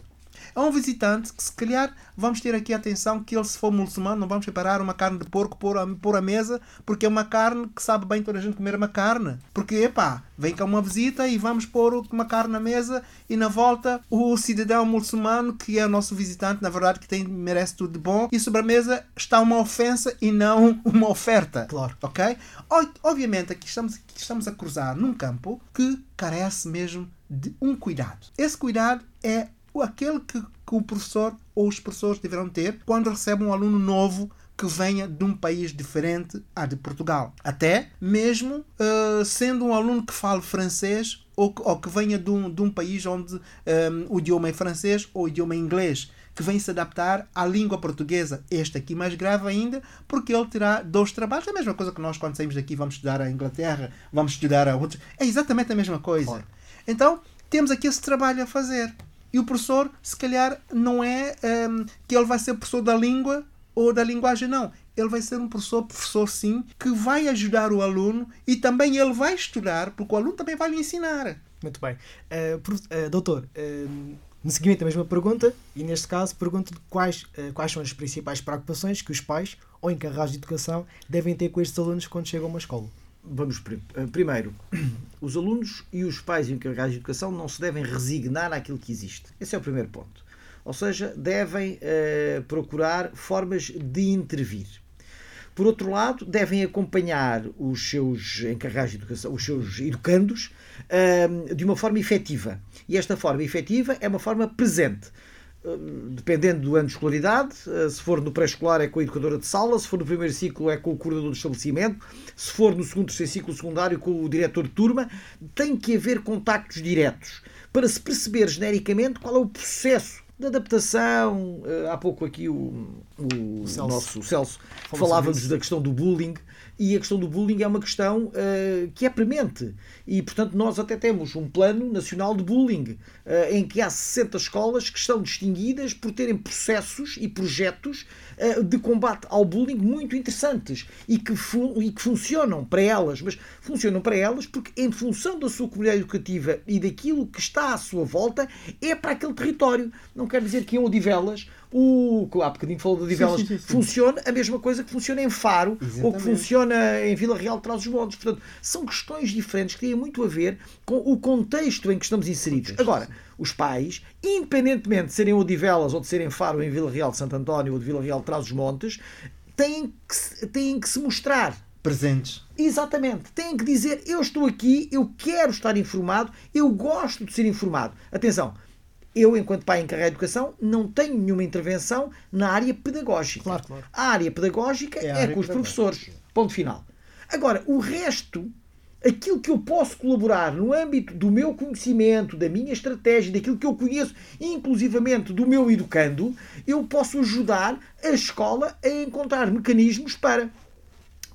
A um visitante que se calhar vamos ter aqui atenção que ele se for muçulmano não vamos preparar uma carne de porco por a, por a mesa porque é uma carne que sabe bem toda a gente comer uma carne. Porque, epá, vem cá uma visita e vamos pôr uma carne na mesa e na volta o cidadão muçulmano que é o nosso visitante, na verdade, que tem, merece tudo de bom e sobre a mesa está uma ofensa e não uma oferta. Claro. Ok? Obviamente aqui estamos, aqui estamos a cruzar num campo que carece mesmo de um cuidado. Esse cuidado é aquele que, que o professor ou os professores deverão ter quando recebem um aluno novo que venha de um país diferente a de Portugal. Até mesmo eh, sendo um aluno que fale francês ou que, ou que venha de um, de um país onde eh, o idioma é francês ou o idioma é inglês que vem se adaptar à língua portuguesa. Este aqui mais grave ainda, porque ele terá dois trabalhos. É a mesma coisa que nós, quando saímos daqui, vamos estudar a Inglaterra, vamos estudar a outros. É exatamente a mesma coisa. Então, temos aqui esse trabalho a fazer. E o professor, se calhar, não é hum, que ele vai ser professor da língua ou da linguagem, não. Ele vai ser um professor, professor sim, que vai ajudar o aluno e também ele vai estudar, porque o aluno também vai lhe ensinar. Muito bem. Eh, prof- eh, doutor, eh, no seguimento da mesma pergunta, e neste caso pergunto quais, eh, quais são as principais preocupações que os pais ou encarregados de educação devem ter com estes alunos quando chegam a uma escola. Vamos eh, primeiro, os alunos e os pais encarregados de educação não se devem resignar àquilo que existe. Esse é o primeiro ponto. Ou seja, devem eh, procurar formas de intervir. Por outro lado, devem acompanhar os seus encarregados de educação, os seus educandos, eh, de uma forma efetiva. E esta forma efetiva é uma forma presente. Eh, Dependendo do ano de escolaridade, eh, se for no pré-escolar é com a educadora de sala, se for no primeiro ciclo é com o coordenador do estabelecimento, se for no segundo, terceiro ciclo secundário com o diretor de turma, tem que haver contactos diretos para se perceber genericamente qual é o processo de adaptação. Eh, Há pouco aqui o, o Celso. nosso Celso Falou sobre falava-nos da questão do bullying e a questão do bullying é uma questão eh, que é premente e portanto nós até temos um plano nacional de bullying eh, em que há 60 escolas que estão distinguidas por terem processos e projetos eh, de combate ao bullying muito interessantes e que, e que funcionam para elas, mas funcionam para elas porque em função da sua comunidade educativa e daquilo que está à sua volta é para aquele território. Não quer dizer que em Odivelas o que há bocadinho falou de Odivelas sim, sim, sim. funciona a mesma coisa que funciona em Faro ou que Exatamente. funciona em Vila Real de Trás-os-Montes. Portanto, são questões diferentes que têm muito a ver com o contexto em que estamos inseridos. Agora, os pais, independentemente de serem Odivelas ou de serem Faro em Vila Real de Santo António ou de Vila Real de Trás-os-Montes, têm que, têm que se mostrar Presentes. Exatamente. Têm que dizer: eu estou aqui, eu quero estar informado, eu gosto de ser informado. Atenção, eu, enquanto pai encarregado de educação, não tenho nenhuma intervenção na área pedagógica. Claro, claro. A área pedagógica É é, área com os professores. Ponto final. Agora, o resto, aquilo que eu posso colaborar no âmbito do meu conhecimento, da minha estratégia, daquilo que eu conheço, inclusivamente do meu educando, eu posso ajudar a escola a encontrar mecanismos para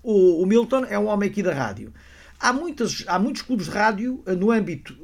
o, o Milton é um homem aqui da rádio. Há, muitas, há muitos clubes de rádio eh, no âmbito.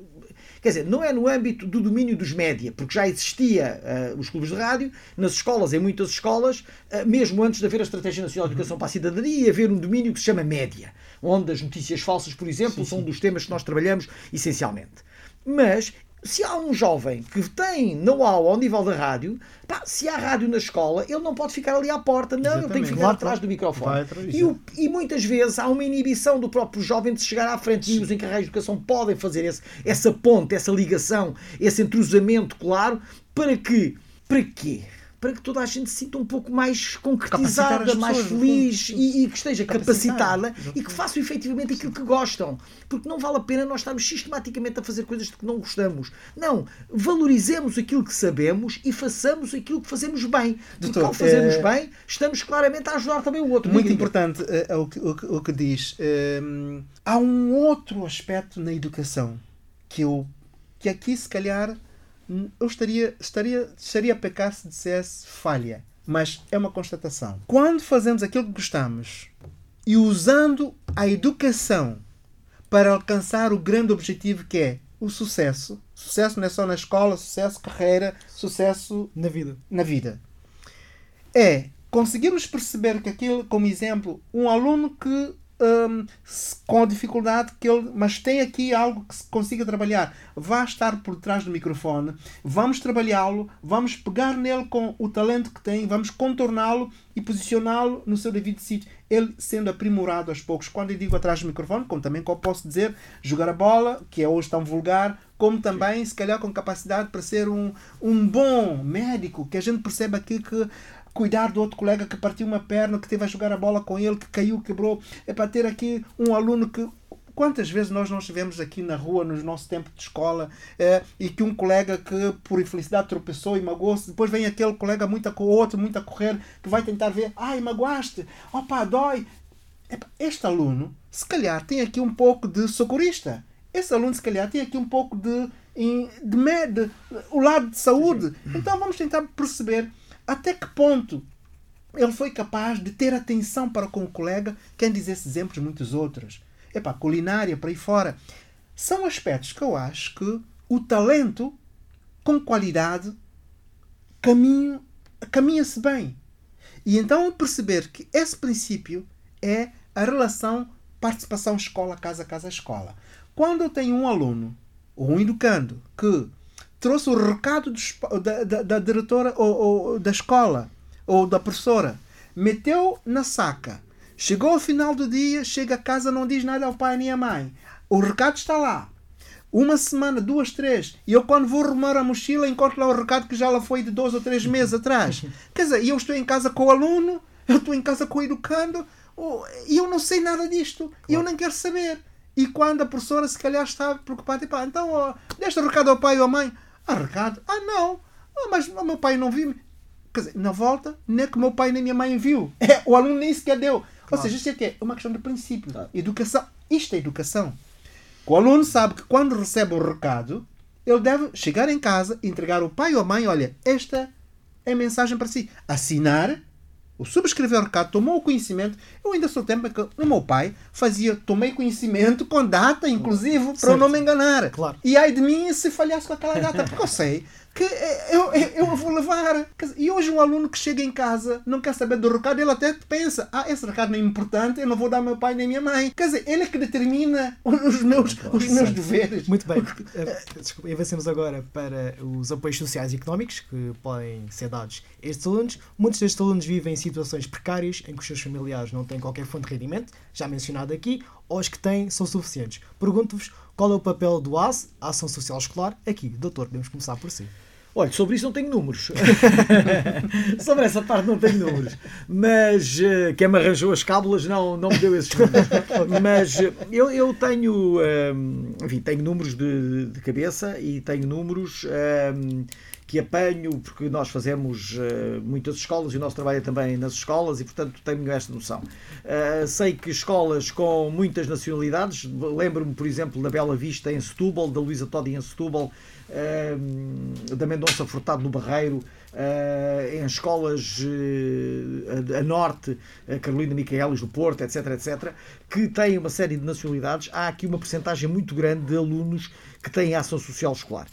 Quer dizer, não é no âmbito do domínio dos média, porque já existia eh, os clubes de rádio, nas escolas, em muitas escolas, eh, mesmo antes de haver a Estratégia Nacional de Educação para a Cidadania, haver um domínio que se chama média, onde as notícias falsas, por exemplo, são um dos temas que nós trabalhamos essencialmente. Mas se há um jovem que tem know-how ao nível da rádio, pá, se há rádio na escola, ele não pode ficar ali à porta, não, ele tem que Exatamente. ficar atrás do microfone. E, o- e muitas vezes há uma inibição do próprio jovem de chegar à frente e os encarregados de educação podem fazer esse, essa ponte, essa ligação, esse entrosamento claro para que, para quê? Para que toda a gente se sinta um pouco mais concretizada, mais feliz e, e que esteja capacitada e que façam efetivamente aquilo que gostam. Porque não vale a pena nós estarmos sistematicamente a fazer coisas de que não gostamos. Não, valorizemos aquilo que sabemos e façamos aquilo que fazemos bem. Porque Doutor, ao fazermos eh, bem, estamos claramente a ajudar também o outro. Muito importante eh, o, que, o, que, o que diz. Hum, há um outro aspecto na educação que eu que aqui se calhar eu estaria, estaria, estaria a pecar se dissesse falha, mas é uma constatação. Quando fazemos aquilo que gostamos e usando a educação para alcançar o grande objetivo que é o sucesso, sucesso não é só na escola, sucesso carreira, sucesso Na vida. na vida é conseguirmos perceber que aquilo, como exemplo, um aluno que hum, com a dificuldade que ele. Mas tem aqui algo que se consiga trabalhar. Vá estar por trás do microfone, vamos trabalhá-lo, vamos pegar nele com o talento que tem, vamos contorná-lo e posicioná-lo no seu devido sítio. Ele sendo aprimorado aos poucos. Quando eu digo atrás do microfone, como também como posso dizer, jogar a bola, que é hoje tão vulgar, como também, se calhar, com capacidade para ser um, um bom médico, que a gente percebe aqui que cuidar do outro colega que partiu uma perna, que teve a jogar a bola com ele, que caiu, quebrou. É para ter aqui um aluno que. Quantas vezes nós não estivemos aqui na rua, no nosso tempo de escola, eh, e que um colega que por infelicidade tropeçou e magoou-se, depois vem aquele colega muito a co- outro, muito a correr, que vai tentar ver, ai, magoaste, opa, dói. Este aluno, se calhar, tem aqui um pouco de socorrista. Esse aluno, se calhar, tem aqui um pouco de, de, me- de- o lado de saúde. Então vamos tentar perceber até que ponto ele foi capaz de ter atenção para com o colega, quem diz esses exemplos, muitos outros. Epá, culinária, para aí fora. São aspectos que eu acho que o talento, com qualidade, caminha-se bem. E então perceber que esse princípio é a relação participação escola, casa, casa, escola. Quando eu tenho um aluno ou um educando que trouxe o recado da, da, da diretora ou, ou da escola ou da professora, meteu na saca, chegou ao final do dia, chega a casa, não diz nada ao pai nem à mãe. O recado está lá. Uma semana, duas, três. E eu, quando vou arrumar a mochila, encontro lá o recado que já lá foi de dois ou três meses atrás. Quer dizer, e eu estou em casa com o aluno, eu estou em casa com o educando, oh, e eu não sei nada disto. E eu nem quero saber. E quando a professora, se calhar, está preocupada, pá, então, ó, deste recado ao pai ou à mãe. Ah, recado? Ah, não. Ah, mas o meu pai não viu. Quer dizer, na volta, nem que o meu pai nem minha mãe viu. É, o aluno nem sequer deu. Ou seja, isto é, que é uma questão de princípio. Educação. Isto é educação. O aluno sabe que quando recebe um recado, ele deve chegar em casa, entregar ao pai ou à mãe, olha, esta é a mensagem para si. Assinar, o subscrever o recado, tomou o conhecimento. Eu ainda sou tempo que o meu pai fazia, tomei conhecimento com data, inclusive, para eu não me enganar. Claro. E ai de mim se falhasse com aquela data, porque eu sei que eh, eu, eu, eu vou levar. E hoje um aluno que chega em casa não quer saber do recado, ele até pensa, ah, esse recado não é importante, eu não vou dar ao meu pai nem minha mãe. Quer dizer, ele é que determina os meus, os meus deveres. Muito bem. Eh, Desculpa, e avancemos agora para os apoios sociais e económicos que podem ser dados a estes alunos. Muitos destes alunos vivem em situações precárias em que os seus familiares não têm qualquer fonte de rendimento, já mencionado aqui, ou os que têm são suficientes. Pergunto-vos qual é o papel do AS, Ação Social Escolar, aqui. Doutor, podemos começar por si. Olha, sobre isso não tenho números. sobre essa parte não tenho números. Mas eh, quem me arranjou as cábulas não, não me deu esses números. Mas eh, eu, eu tenho, ehm, enfim, tenho números de, de cabeça e tenho números ehm, que apanho, porque nós fazemos eh, muitas escolas e o nosso trabalho é também nas escolas e, portanto, tenho esta noção. Eh, sei que escolas com muitas nacionalidades, lembro-me, por exemplo, da Bela Vista em Setúbal, da Luísa Todi em Setúbal, eh, da Mendonça Furtado no Barreiro, em escolas a, a norte, a Carolina Micaelis do Porto, etc, etc, que têm uma série de nacionalidades. Há aqui uma percentagem muito grande de alunos que têm ação social escolar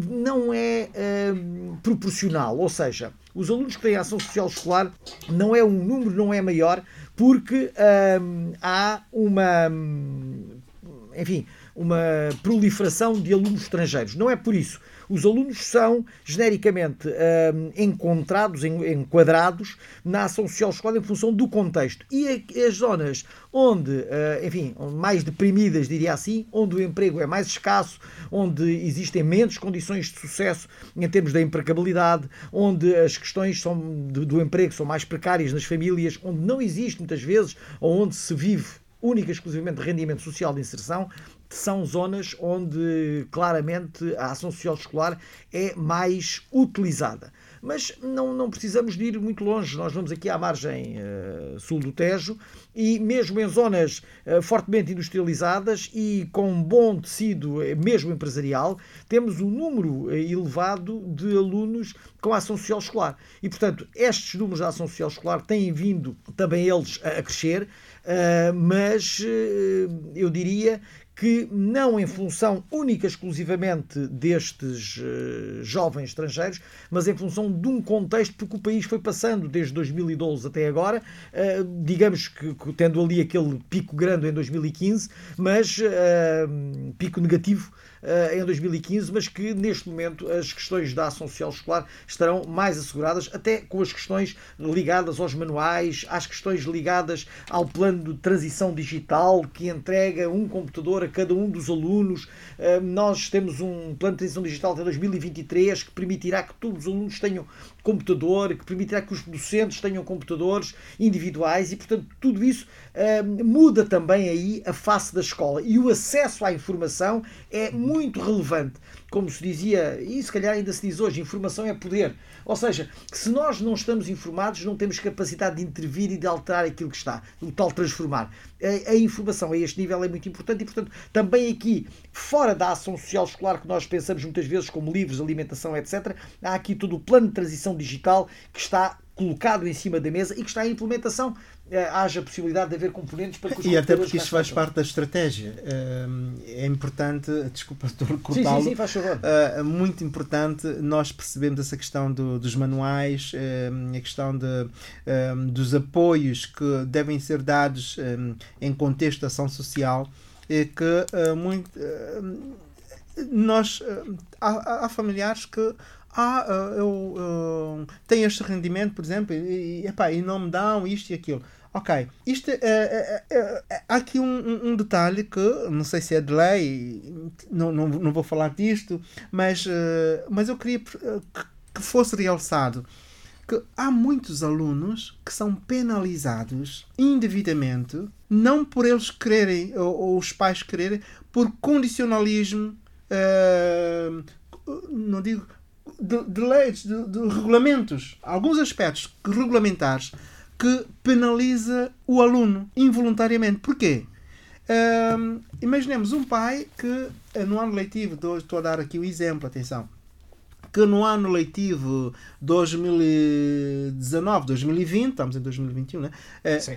não é hum, proporcional, ou seja, os alunos que têm ação social escolar não é um número, não é maior, porque hum, há uma, hum, enfim, uma proliferação de alunos estrangeiros. Não é por isso. Os alunos são genericamente hum, encontrados, en- enquadrados na ação social escolar em função do contexto. E as zonas onde, eh, enfim, mais deprimidas, diria assim, onde o emprego é mais escasso, onde existem menos condições de sucesso em termos da empregabilidade, onde as questões são do, do emprego são mais precárias nas famílias, onde não existe muitas vezes, ou onde se vive única e exclusivamente de rendimento social de inserção, são zonas onde claramente a ação social escolar é mais utilizada. Mas não, não precisamos de ir muito longe. Nós vamos aqui à margem eh, sul do Tejo e mesmo em zonas eh, fortemente industrializadas e com bom tecido, eh, mesmo empresarial, temos um número elevado de alunos com a ação social escolar. E, portanto, estes números da ação social escolar têm vindo também eles a, a crescer, uh, mas uh, eu diria que não em função única exclusivamente destes uh, jovens estrangeiros, mas em função de um contexto porque o país foi passando desde 2012 até agora, uh, digamos que, tendo ali aquele pico grande em 2015, mas uh, pico negativo em 2015, mas que neste momento as questões da ação social escolar estarão mais asseguradas, até com as questões ligadas aos manuais, às questões ligadas ao plano de transição digital que entrega um computador a cada um dos alunos. Uh, nós temos um plano de transição digital até 2023 que permitirá que todos os alunos tenham computador, que permitirá que os docentes tenham computadores individuais e, portanto, tudo isso uh, muda também aí a face da escola e o acesso à informação é muito relevante. Como se dizia, e se calhar ainda se diz hoje, informação é poder. Ou seja, se nós não estamos informados, não temos capacidade de intervir e de alterar aquilo que está, o tal transformar. A, a informação a este nível é muito importante e, portanto, também aqui, fora da ação social escolar que nós pensamos muitas vezes como livros, alimentação, etc., há aqui todo o plano de transição digital que está colocado em cima da mesa e que está em implementação haja possibilidade de haver componentes para que os E até porque isso faz parte da estratégia. Eh, é importante, desculpa, estou a cortá-lo. Sim, sim, sim, faz favor. É muito importante nós percebermos essa questão do, dos manuais, a questão de, dos apoios que devem ser dados em contexto de ação social que muito, nós há, há familiares que ah, eu, eu tenho este rendimento, por exemplo, e, epá, e não me dão isto e aquilo. Ok, isto é, é, é, é, há aqui um, um, detalhe que não sei se é de lei, não, não, não vou falar disto, mas, uh, mas eu queria que, que fosse realçado que há muitos alunos que são penalizados indevidamente, não por eles quererem, ou, ou os pais quererem, por condicionalismo, uh, não digo de, de leis, de, de, regulamentos, alguns aspectos regulamentares que penaliza o aluno involuntariamente. Porquê? Um, imaginemos um pai que eh, no ano letivo, estou a dar aqui o exemplo, atenção, que no ano letivo 2019, 2020, estamos em 2021, né?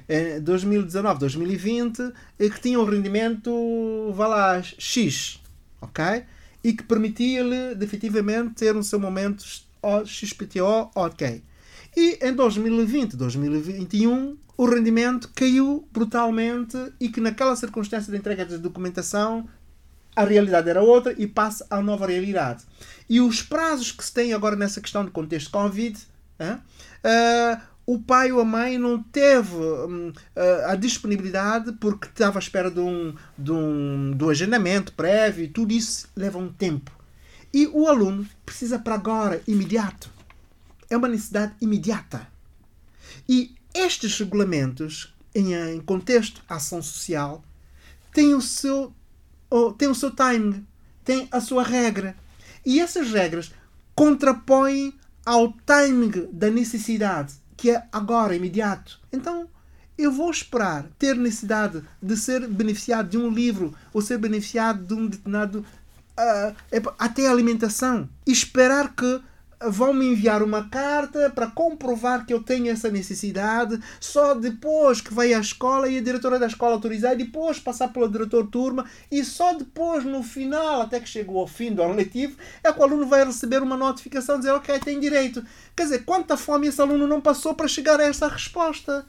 É, 2019, 2020, que tinha um rendimento, vá lá, X, ok? e que permitia-lhe definitivamente ter o seu momento XPTO ok. E em 2020, 2021, o rendimento caiu brutalmente e que naquela circunstância de entrega de documentação a realidade era outra e passa a nova realidade. E os prazos que se tem agora nessa questão de contexto Covid, uh, o pai ou a mãe não teve hum, a disponibilidade porque estava à espera de um, de, um, de um agendamento prévio, tudo isso leva um tempo. E o aluno precisa para agora, imediato. É uma necessidade imediata. E estes regulamentos, em, contexto ação social, têm o seu, têm o seu timing, têm a sua regra. E essas regras contrapõem ao timing da necessidade que é agora, imediato. Então, eu vou esperar ter necessidade de ser beneficiado de um livro ou ser beneficiado de um determinado. Uh, até alimentação. E esperar que vão me enviar uma carta para comprovar que eu tenho essa necessidade, só depois que vai à escola e a diretora da escola autorizar, e depois passar pelo diretor turma, e só depois, no final, até que chegou ao fim do ano letivo, é que o aluno vai receber uma notificação dizer, ok, tem direito. Quer dizer, quanta fome esse aluno não passou para chegar a essa resposta?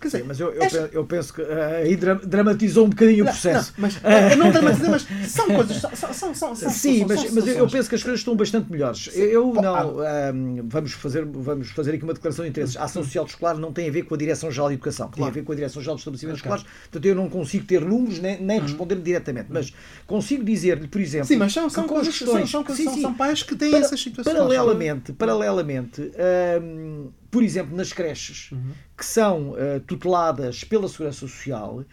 Quer dizer, Sim, mas eu, eu, esta... eu, penso que uh, aí dramatizou um bocadinho não, o processo. Não, mas, uh, não dramatizei, mas são coisas. São, são, são, são Sim, mas, mas eu penso que as coisas estão bastante melhores. Eu não. Um, ah, vamos, fazer, vamos fazer aqui uma declaração de interesses. A ação social escolar não tem a ver com a Direção-Geral de Educação, claro. tem a ver com a Direção-Geral dos Estabelecimentos okay. Escolares. Portanto, eu não consigo ter números nem, nem uhum. responder diretamente. Mas consigo dizer-lhe, por exemplo. Sim, mas são, são, questões, são, são, sim, sim. são pais que têm para, essas situações. Paralelamente, paralelamente um, por exemplo, nas creches uhum. que são uh, tuteladas pela Segurança Social,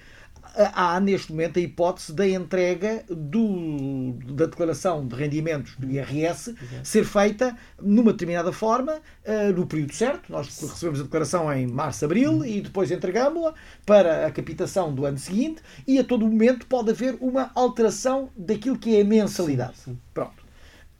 há neste momento a hipótese da entrega do, da declaração de rendimentos do IRS uhum. ser feita numa determinada forma, uh, no período certo. Nós recebemos a declaração em março, abril uhum. e depois entregamos-la para a capitação do ano seguinte e a todo momento pode haver uma alteração daquilo que é a mensalidade. Sim, sim. Pronto.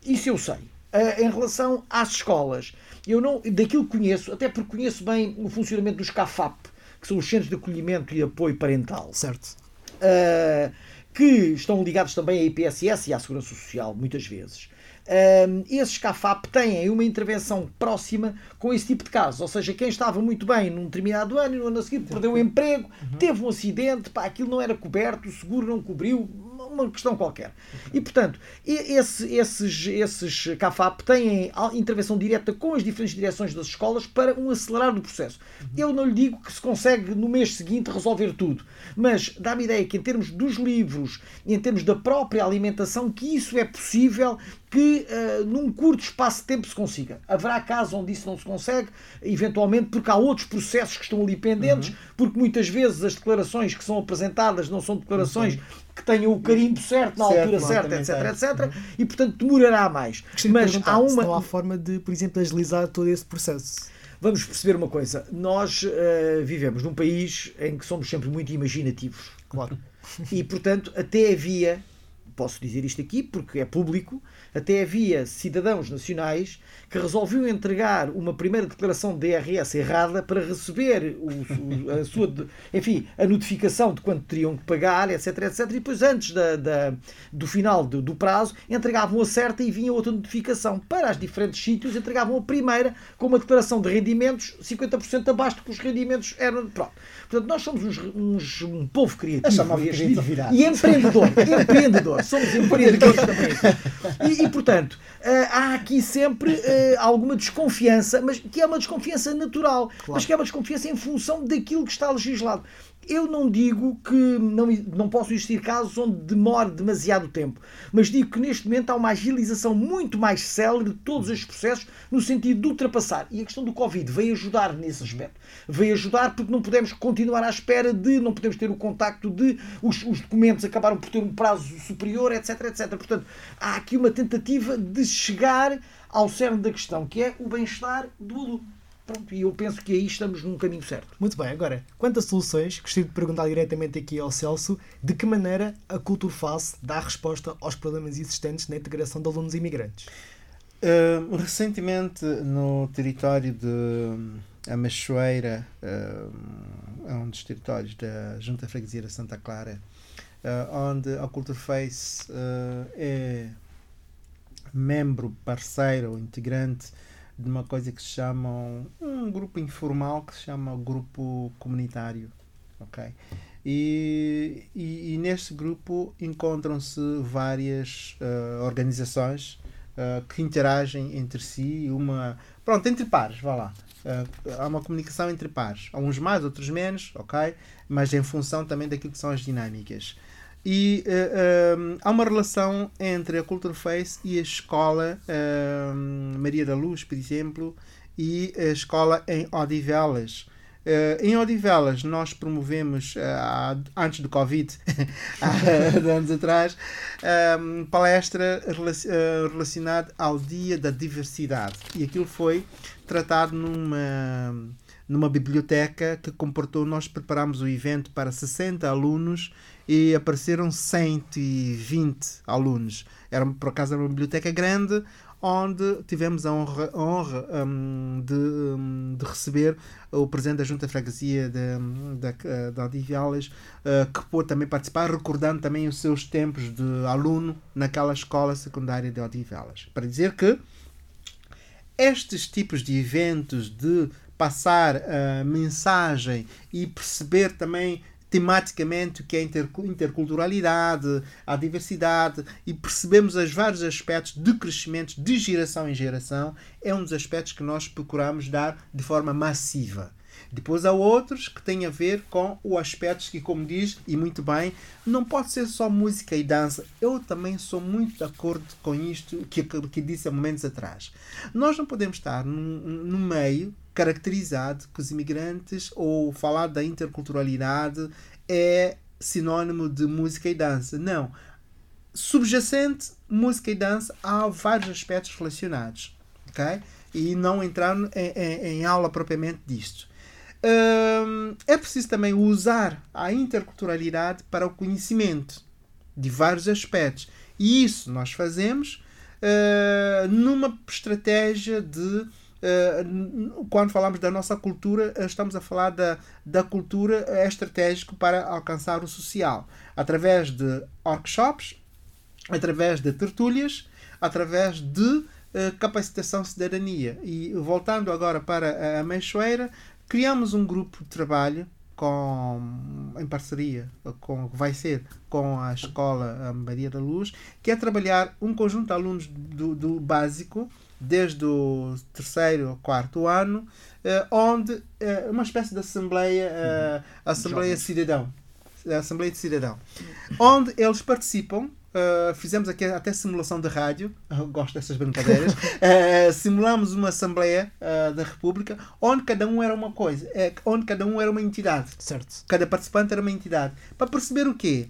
Isso eu sei. Uh, em relação às escolas, Eu não, daquilo que conheço, até porque conheço bem o funcionamento dos CAFAP, que são os Centros de Acolhimento e Apoio Parental. Certo. Uh, que estão ligados também à IPSS e à Segurança Social, muitas vezes. Um, esses CAFAP têm uma intervenção próxima com esse tipo de casos. Ou seja, quem estava muito bem num determinado ano e no ano a seguir perdeu o emprego, teve um acidente, pá, aquilo não era coberto, o seguro não cobriu, uma questão qualquer. E, portanto, esse, esses, esses CAFAP têm intervenção direta com as diferentes direções das escolas para um acelerar do processo. Eu não lhe digo que se consegue no mês seguinte resolver tudo, mas dá-me ideia que em termos dos livros, em termos da própria alimentação, que isso é possível que uh, num curto espaço de tempo se consiga. Haverá casos onde isso não se consegue, eventualmente porque há outros processos que estão ali pendentes, uhum. porque muitas vezes as declarações que são apresentadas não são declarações uhum. Que tenham o carimbo certo, na certo, altura certa, etc, etc, uhum. e portanto demorará mais. Mas há uma... não há forma de, por exemplo, agilizar todo esse processo. Vamos perceber uma coisa. Nós uh, vivemos num país em que somos sempre muito imaginativos. Claro. E, portanto, até havia, posso dizer isto aqui porque é público, até havia cidadãos nacionais que resolviam entregar uma primeira declaração de DRS errada para receber o, a sua, enfim, a notificação de quanto teriam que pagar, etc, etc. E depois, antes da, da do final do, do, prazo, entregavam a certa e vinha outra notificação. Para os diferentes sítios, entregavam a primeira com uma declaração de rendimentos 50% abaixo do que os rendimentos eram. Pronto. Portanto, nós somos uns, uns um povo criativo e empreendedor. empreendedor. Somos empreendedores também. E, e portanto, eh, há aqui sempre eh, alguma desconfiança, mas que é uma desconfiança natural, claro. mas que é uma desconfiança em função daquilo que está legislado. Eu não digo que não, não possam existir casos onde demore demasiado tempo, mas digo que neste momento há uma agilização muito mais célere de todos estes processos no sentido de ultrapassar. E a questão do Covid veio ajudar nesse aspecto. Veio ajudar porque não podemos continuar à espera de, não podemos ter o contacto de, os, os documentos acabaram por ter um prazo superior, etc, etc. Portanto, há aqui uma tentativa de chegar ao cerne da questão, que é o bem-estar do aluno. Pronto, e eu penso que aí estamos num caminho certo. Muito bem, agora, quanto a soluções, gostaria de perguntar diretamente aqui ao Celso de que maneira a Cultura Face dá resposta aos problemas existentes na integração de alunos imigrantes. Uh, recentemente, no território de Amachoeira, uh, é um dos territórios da Junta Freguesia de Santa Clara, uh, onde a Culture Face é membro, parceiro, integrante de uma coisa que se chama um grupo informal que se chama grupo comunitário, ok? E, e, e neste grupo encontram-se várias uh, organizações uh, que interagem entre si, uma pronto entre pares, vá lá. Uh, há uma comunicação entre pares, uns mais, outros menos, ok? Mas em função também daquilo que são as dinâmicas. E uh, eh, um, eh, há uma relação entre a Culture Face e a escola uh, Maria da Luz, por exemplo, e a escola em Odivelas. Uh, em Odivelas, nós promovemos, uh, antes do Covid, há anos atrás, um, palestra relacionada ao Dia da Diversidade. E aquilo foi tratado numa, numa biblioteca que comportou. Nós preparamos o evento para 60 alunos e apareceram 120 alunos. Era, por acaso, era uma biblioteca grande onde tivemos a honra, honra um, de, um, de, receber o presidente da Junta de Freguesia de, Odivelas, uh, que pôde também participar, recordando também os seus tempos de aluno naquela escola secundária de Odivelas. Para dizer que estes tipos de eventos de passar a mensagem e perceber também tematicamente o que é interculturalidade, a diversidade e percebemos os vários aspectos de crescimento de geração em geração, é um dos aspectos que nós procuramos dar de forma massiva. Depois há outros que têm a ver com o aspecto que, como diz, e muito bem, não pode ser só música e dança. Eu também sou muito de acordo com isto que, que disse há momentos atrás. Nós não podemos estar no meio caracterizado que os imigrantes ou falar da interculturalidade é sinônimo de música e dança. Não. Subjacente, música e dança, há vários aspectos relacionados. ok? E não entrar em, em, em aula propriamente disto. Hum, é preciso também usar a interculturalidade para o conhecimento de vários aspectos. E isso nós fazemos uh, numa estratégia de quando falamos da nossa cultura, eh, estamos a falar da, da cultura eh, estratégico para alcançar o social, através de workshops, através de tertúlias, através de eh, capacitação cidadania. E voltando agora para a Meixoeira, criamos um grupo de trabalho com, em parceria com vai ser com a escola eh, Maria da Luz, que é trabalhar um conjunto de alunos do, do básico desde o terceiro ao quarto ano, eh, onde eh, uma espécie de assembleia, eh, assembleia cidadão, Assembleia de Cidadão, onde eles participam. uh, fizemos aqui até simulação de rádio, eu gosto dessas brincadeiras. Uh, simulamos uma Assembleia uh, da República, onde cada um era uma coisa, onde cada um era uma entidade. Certo. Cada participante era uma entidade. Para perceber o quê?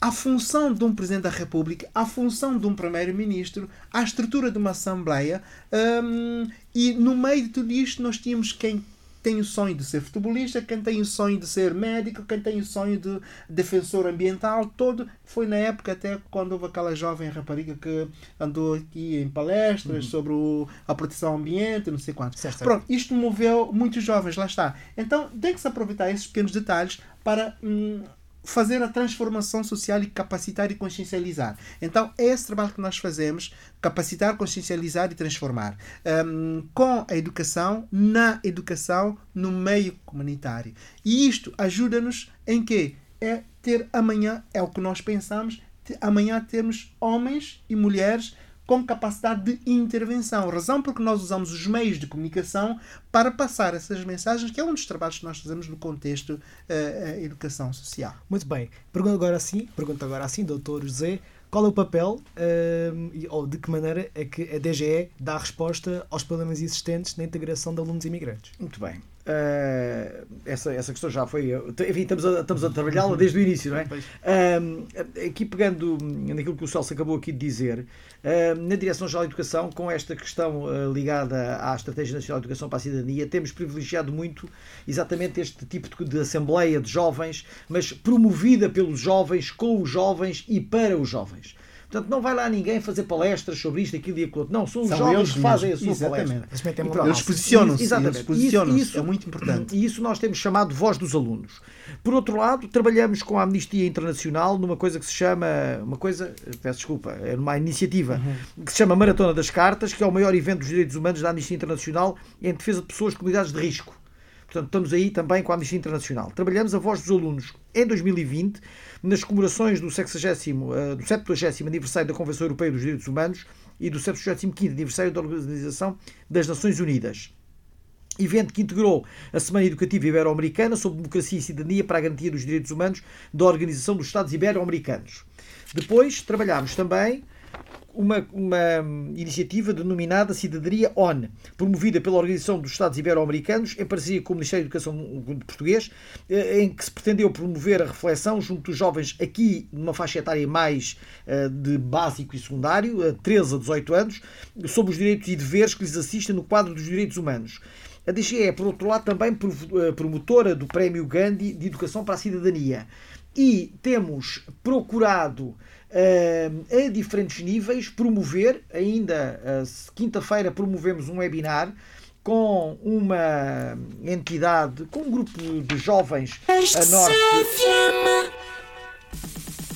A função de um Presidente da República, a função de um Primeiro-Ministro, a estrutura de uma Assembleia, um, e no meio de tudo isto nós tínhamos quem tem o sonho de ser futebolista, quem tem o sonho de ser médico, quem tem o sonho de defensor ambiental, todo. Foi na época até quando houve aquela jovem rapariga que andou aqui em palestras sobre o- a proteção ao ambiente, não sei quantos. Certo, certo. Pronto, isto moveu muitos jovens, lá está. Então tem que se aproveitar esses pequenos detalhes para hum, fazer a transformação social e capacitar e consciencializar. Então é esse trabalho que nós fazemos, capacitar, consciencializar e transformar. Hum, com a educação, na educação, no meio comunitário. E isto ajuda-nos em quê? É ter amanhã, é o que nós pensamos, amanhã termos homens e mulheres com capacidade de intervenção. Razão porque nós usamos os meios de comunicação para passar essas mensagens, que é um dos trabalhos que nós fazemos no contexto eh, educação social. Muito bem. Pergunta agora assim, pergunta agora assim, doutor José, qual é o papel hum, e- ou de que maneira é que a DGE dá resposta aos problemas existentes na integração de alunos imigrantes? Muito bem. Eh, essa, essa questão já foi. Enfim, estamos a, estamos a trabalhá-la desde o início, não é? Ahm, aqui pegando naquilo que o Celso acabou aqui de dizer, ahm, na Direção-Geral de Educação, com esta questão ligada à Estratégia Nacional de Educação para a Cidadania, temos privilegiado muito exatamente este tipo de, de assembleia de jovens, mas promovida pelos jovens, com os jovens e para os jovens. Portanto, não vai lá ninguém fazer palestras sobre isto, aquilo e aquilo outro. Não, são os São jovens eles que fazem mesmos, a sua exatamente. palestra. Eles posicionam-se, Exatamente. eles posicionam-se, Isso- é muito importante. E isso nós temos chamado voz dos alunos. Por outro lado, trabalhamos com a Amnistia Internacional numa coisa que se chama, uma coisa, peço desculpa, é uma iniciativa que se chama Maratona das Cartas, que é o maior evento dos direitos humanos da Amnistia Internacional em defesa de pessoas de comunidades de risco. Portanto, estamos aí também com a Amnistia Internacional. Trabalhamos a voz dos alunos em 2020, nas comemorações do 60, eh, do 70 aniversário da Convenção Europeia dos Direitos Humanos e do 75 aniversário da Organização das Nações Unidas evento que integrou a Semana Educativa Ibero-Americana sobre Democracia e Cidadania para a Garantia dos Direitos Humanos da Organização dos Estados Ibero-Americanos. Depois trabalhámos também uma, uma iniciativa denominada Cidadania ON, promovida pela Organização dos Estados Ibero-Americanos, em parceria com o Ministério da Educação português, eh, em que se pretendeu promover a reflexão junto dos jovens aqui numa faixa etária mais eh, de básico e secundário, eh, 13 a 18 anos, sobre os direitos e deveres que lhes assistem no quadro dos direitos humanos. A DGE é, por outro lado, também eh, promotora do Prémio Gandhi de Educação para a Cidadania. E temos procurado, a diferentes níveis, promover, ainda eh, quinta-feira promovemos um webinar com uma entidade, com um grupo de jovens a norte,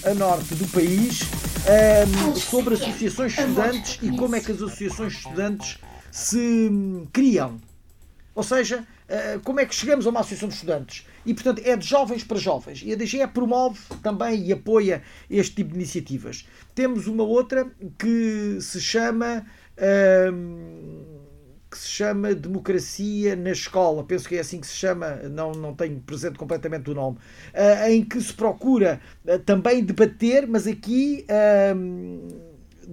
a norte do país ehm, sobre associações de estudantes e como é que as associações de estudantes se hum, criam. Ou seja, eh, como é que chegamos a uma associação de estudantes? E, portanto, é de jovens para jovens. E a DGE promove também e apoia este tipo de iniciativas. Temos uma outra que se chama. hum, que se chama Democracia na Escola, penso que é assim que se chama, não, não tenho presente completamente o nome, ah, em que se procura ah, também debater, mas aqui hum,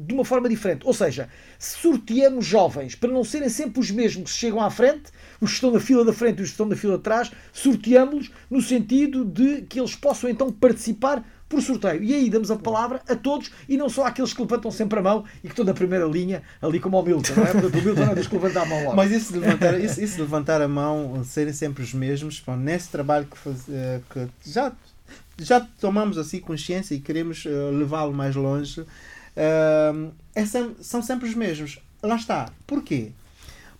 de uma forma diferente. Ou seja, sorteamos jovens para não serem sempre os mesmos que chegam à frente, os que estão na fila da frente e os que estão na fila de trás, sorteamos-los no sentido de que eles possam então participar por sorteio. E aí damos a palavra a todos e não só àqueles que levantam sempre a mão e que estão na primeira linha, ali como o Milton, não é? O Milton não é dos que levanta a mão logo. Mas isso de levantar, isso, isso levantar a mão, serem sempre os mesmos, bom, nesse trabalho que, faz, eh, que já, já tomamos assim consciência e queremos eh, levá-lo mais longe, eh, é são sempre os mesmos. Lá está. Porquê?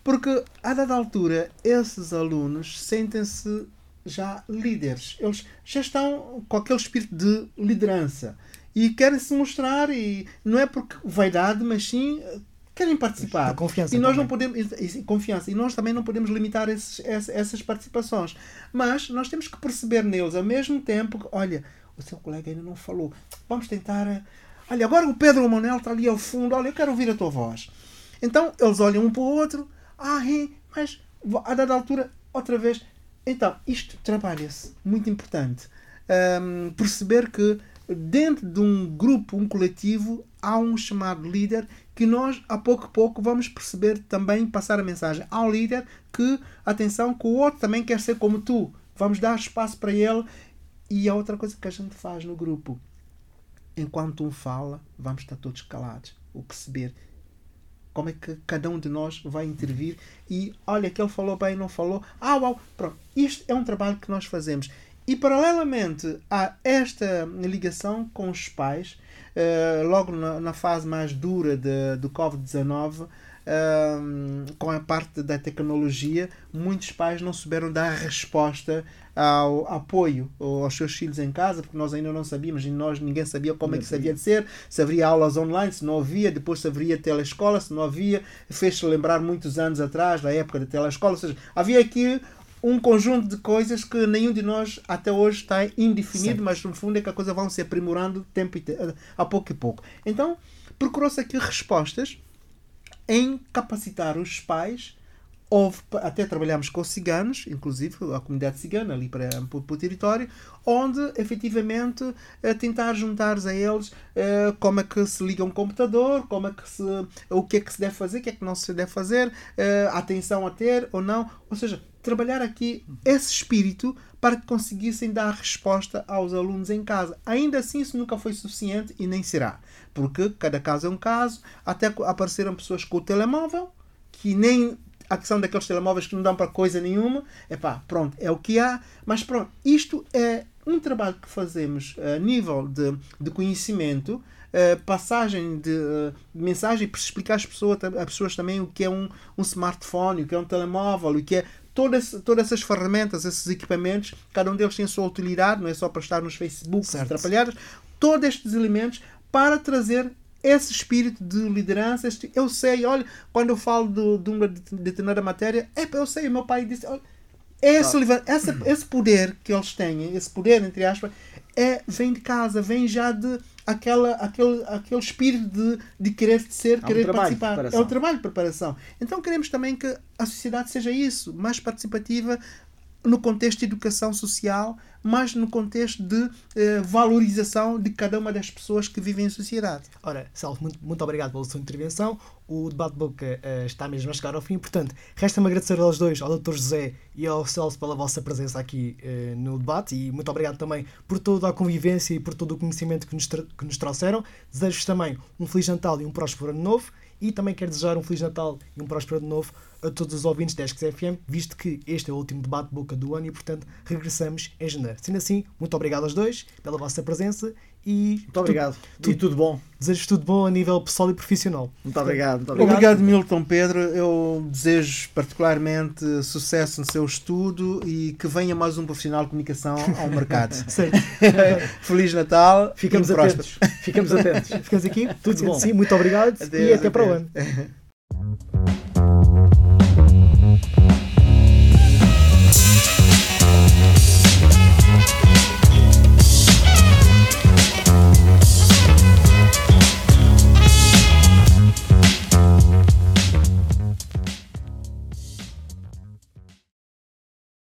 Porque a dada altura, esses alunos sentem-se já líderes. Eles já estão com aquele espírito de liderança e querem se mostrar e não é porque vaidade, mas sim eh, querem participar. A confiança e nós também. não podemos e- e- confiança e nós também não podemos limitar esses- essa- essas participações. Mas nós temos que perceber neles ao mesmo tempo que, olha, o seu colega ainda não falou. Vamos tentar. Olha, agora o Pedro Manuel está ali ao fundo. Olha, eu quero ouvir a tua voz. Então eles olham um para o outro. Ah, hein, mas a dada altura, outra vez. Então, isto trabalha-se. Muito importante. Ahm, perceber que dentro de um grupo, um coletivo, há um chamado líder que nós, a pouco a pouco, vamos perceber também, passar a mensagem ao líder que, atenção, que o outro também quer ser como tu. Vamos dar espaço para ele. E a outra coisa que a gente faz no grupo, enquanto um fala, vamos estar todos calados. O perceber como é que cada um de nós vai intervir e olha que ele falou bem, não falou. Ah, uau, pronto. Isto é um trabalho que nós fazemos. E paralelamente a esta ligação com os pais, eh, logo na, na fase mais dura do Covid-19, ehm, com a parte da tecnologia, muitos pais não souberam dar resposta ao apoio aos seus filhos em casa, porque nós ainda não sabíamos e nós ninguém sabia como é que se havia de ser, se haveria aulas online, se não havia, depois se haveria telescola, se não havia, fez-se lembrar muitos anos atrás, da época da telescola, ou seja, havia aqui um conjunto de coisas que nenhum de nós até hoje está indefinido, mas no fundo é que a coisa vão se aprimorando tempo te- a pouco e pouco. Então, procurou-se aqui respostas em capacitar os pais. Houve, até trabalhamos com os ciganos, inclusive a comunidade cigana ali para, para, para o território, onde efetivamente eh, tentar juntar a eles eh, como é que se liga um computador, como é que se, o que é que se deve fazer, o que é que não se deve fazer, eh, atenção a ter ou não. Ou seja, trabalhar aqui esse espírito para que conseguissem dar resposta aos alunos em casa. Ainda assim, isso nunca foi suficiente e nem será, porque cada caso é um caso. Até apareceram pessoas com o telemóvel que nem a questão daqueles telemóveis que não dão para coisa nenhuma. Epá, pronto, é o que há. Mas pronto, isto é um trabalho que fazemos a nível de, de conhecimento, passagem de, de mensagem para explicar às pessoas, às pessoas também o que é um, um smartphone, o que é um telemóvel, o que é todas, todas essas ferramentas, esses equipamentos, cada um deles tem a sua utilidade, não é só para estar nos Facebook, atrapalhados, todos estes elementos para trazer esse espírito de liderança, este, eu sei, olha, quando eu falo do- de uma de- determinada matéria, é, eu sei, o meu pai disse, olha, esse, leva- essa- esse poder que eles têm, esse poder, entre aspas, é, vem de casa, vem já de aquela, aquele, aquele espírito de, de querer ser, Há um querer de participar. É um trabalho de preparação. Então queremos também que a sociedade seja isso, mais participativa no contexto de educação social, mas no contexto de eh, valorização de cada uma das pessoas que vivem em sociedade. Ora, Celso, muito, muito obrigado pela sua intervenção. O debate de boca eh, está mesmo a chegar ao fim, portanto, resta-me agradecer aos dois, ao Dr. José e ao Celso, pela vossa presença aqui eh, no debate e muito obrigado também por toda a convivência e por todo o conhecimento que nos, que nos trouxeram. Desejo-vos também um Feliz Natal e um próspero Ano Novo e também quero desejar um Feliz Natal e um próspero Ano Novo a todos os ouvintes da Esques FM, visto que este é o último debate de boca do ano e, portanto, regressamos em janeiro. Sendo assim, muito obrigado aos dois pela vossa presença e Muito obrigado. tu- e tudo bom. Desejo tudo bom a nível pessoal e profissional. Muito obrigado. Muito obrigado. Obrigado, Milton Pedro. Eu desejo particularmente sucesso no seu estudo e que venha mais um profissional de comunicação ao mercado. Feliz Natal. Ficamos e próspero. atentos. Ficamos atentos. Ficamos aqui. Tudo bom. Sim, muito obrigado e Adeus, até para o ano.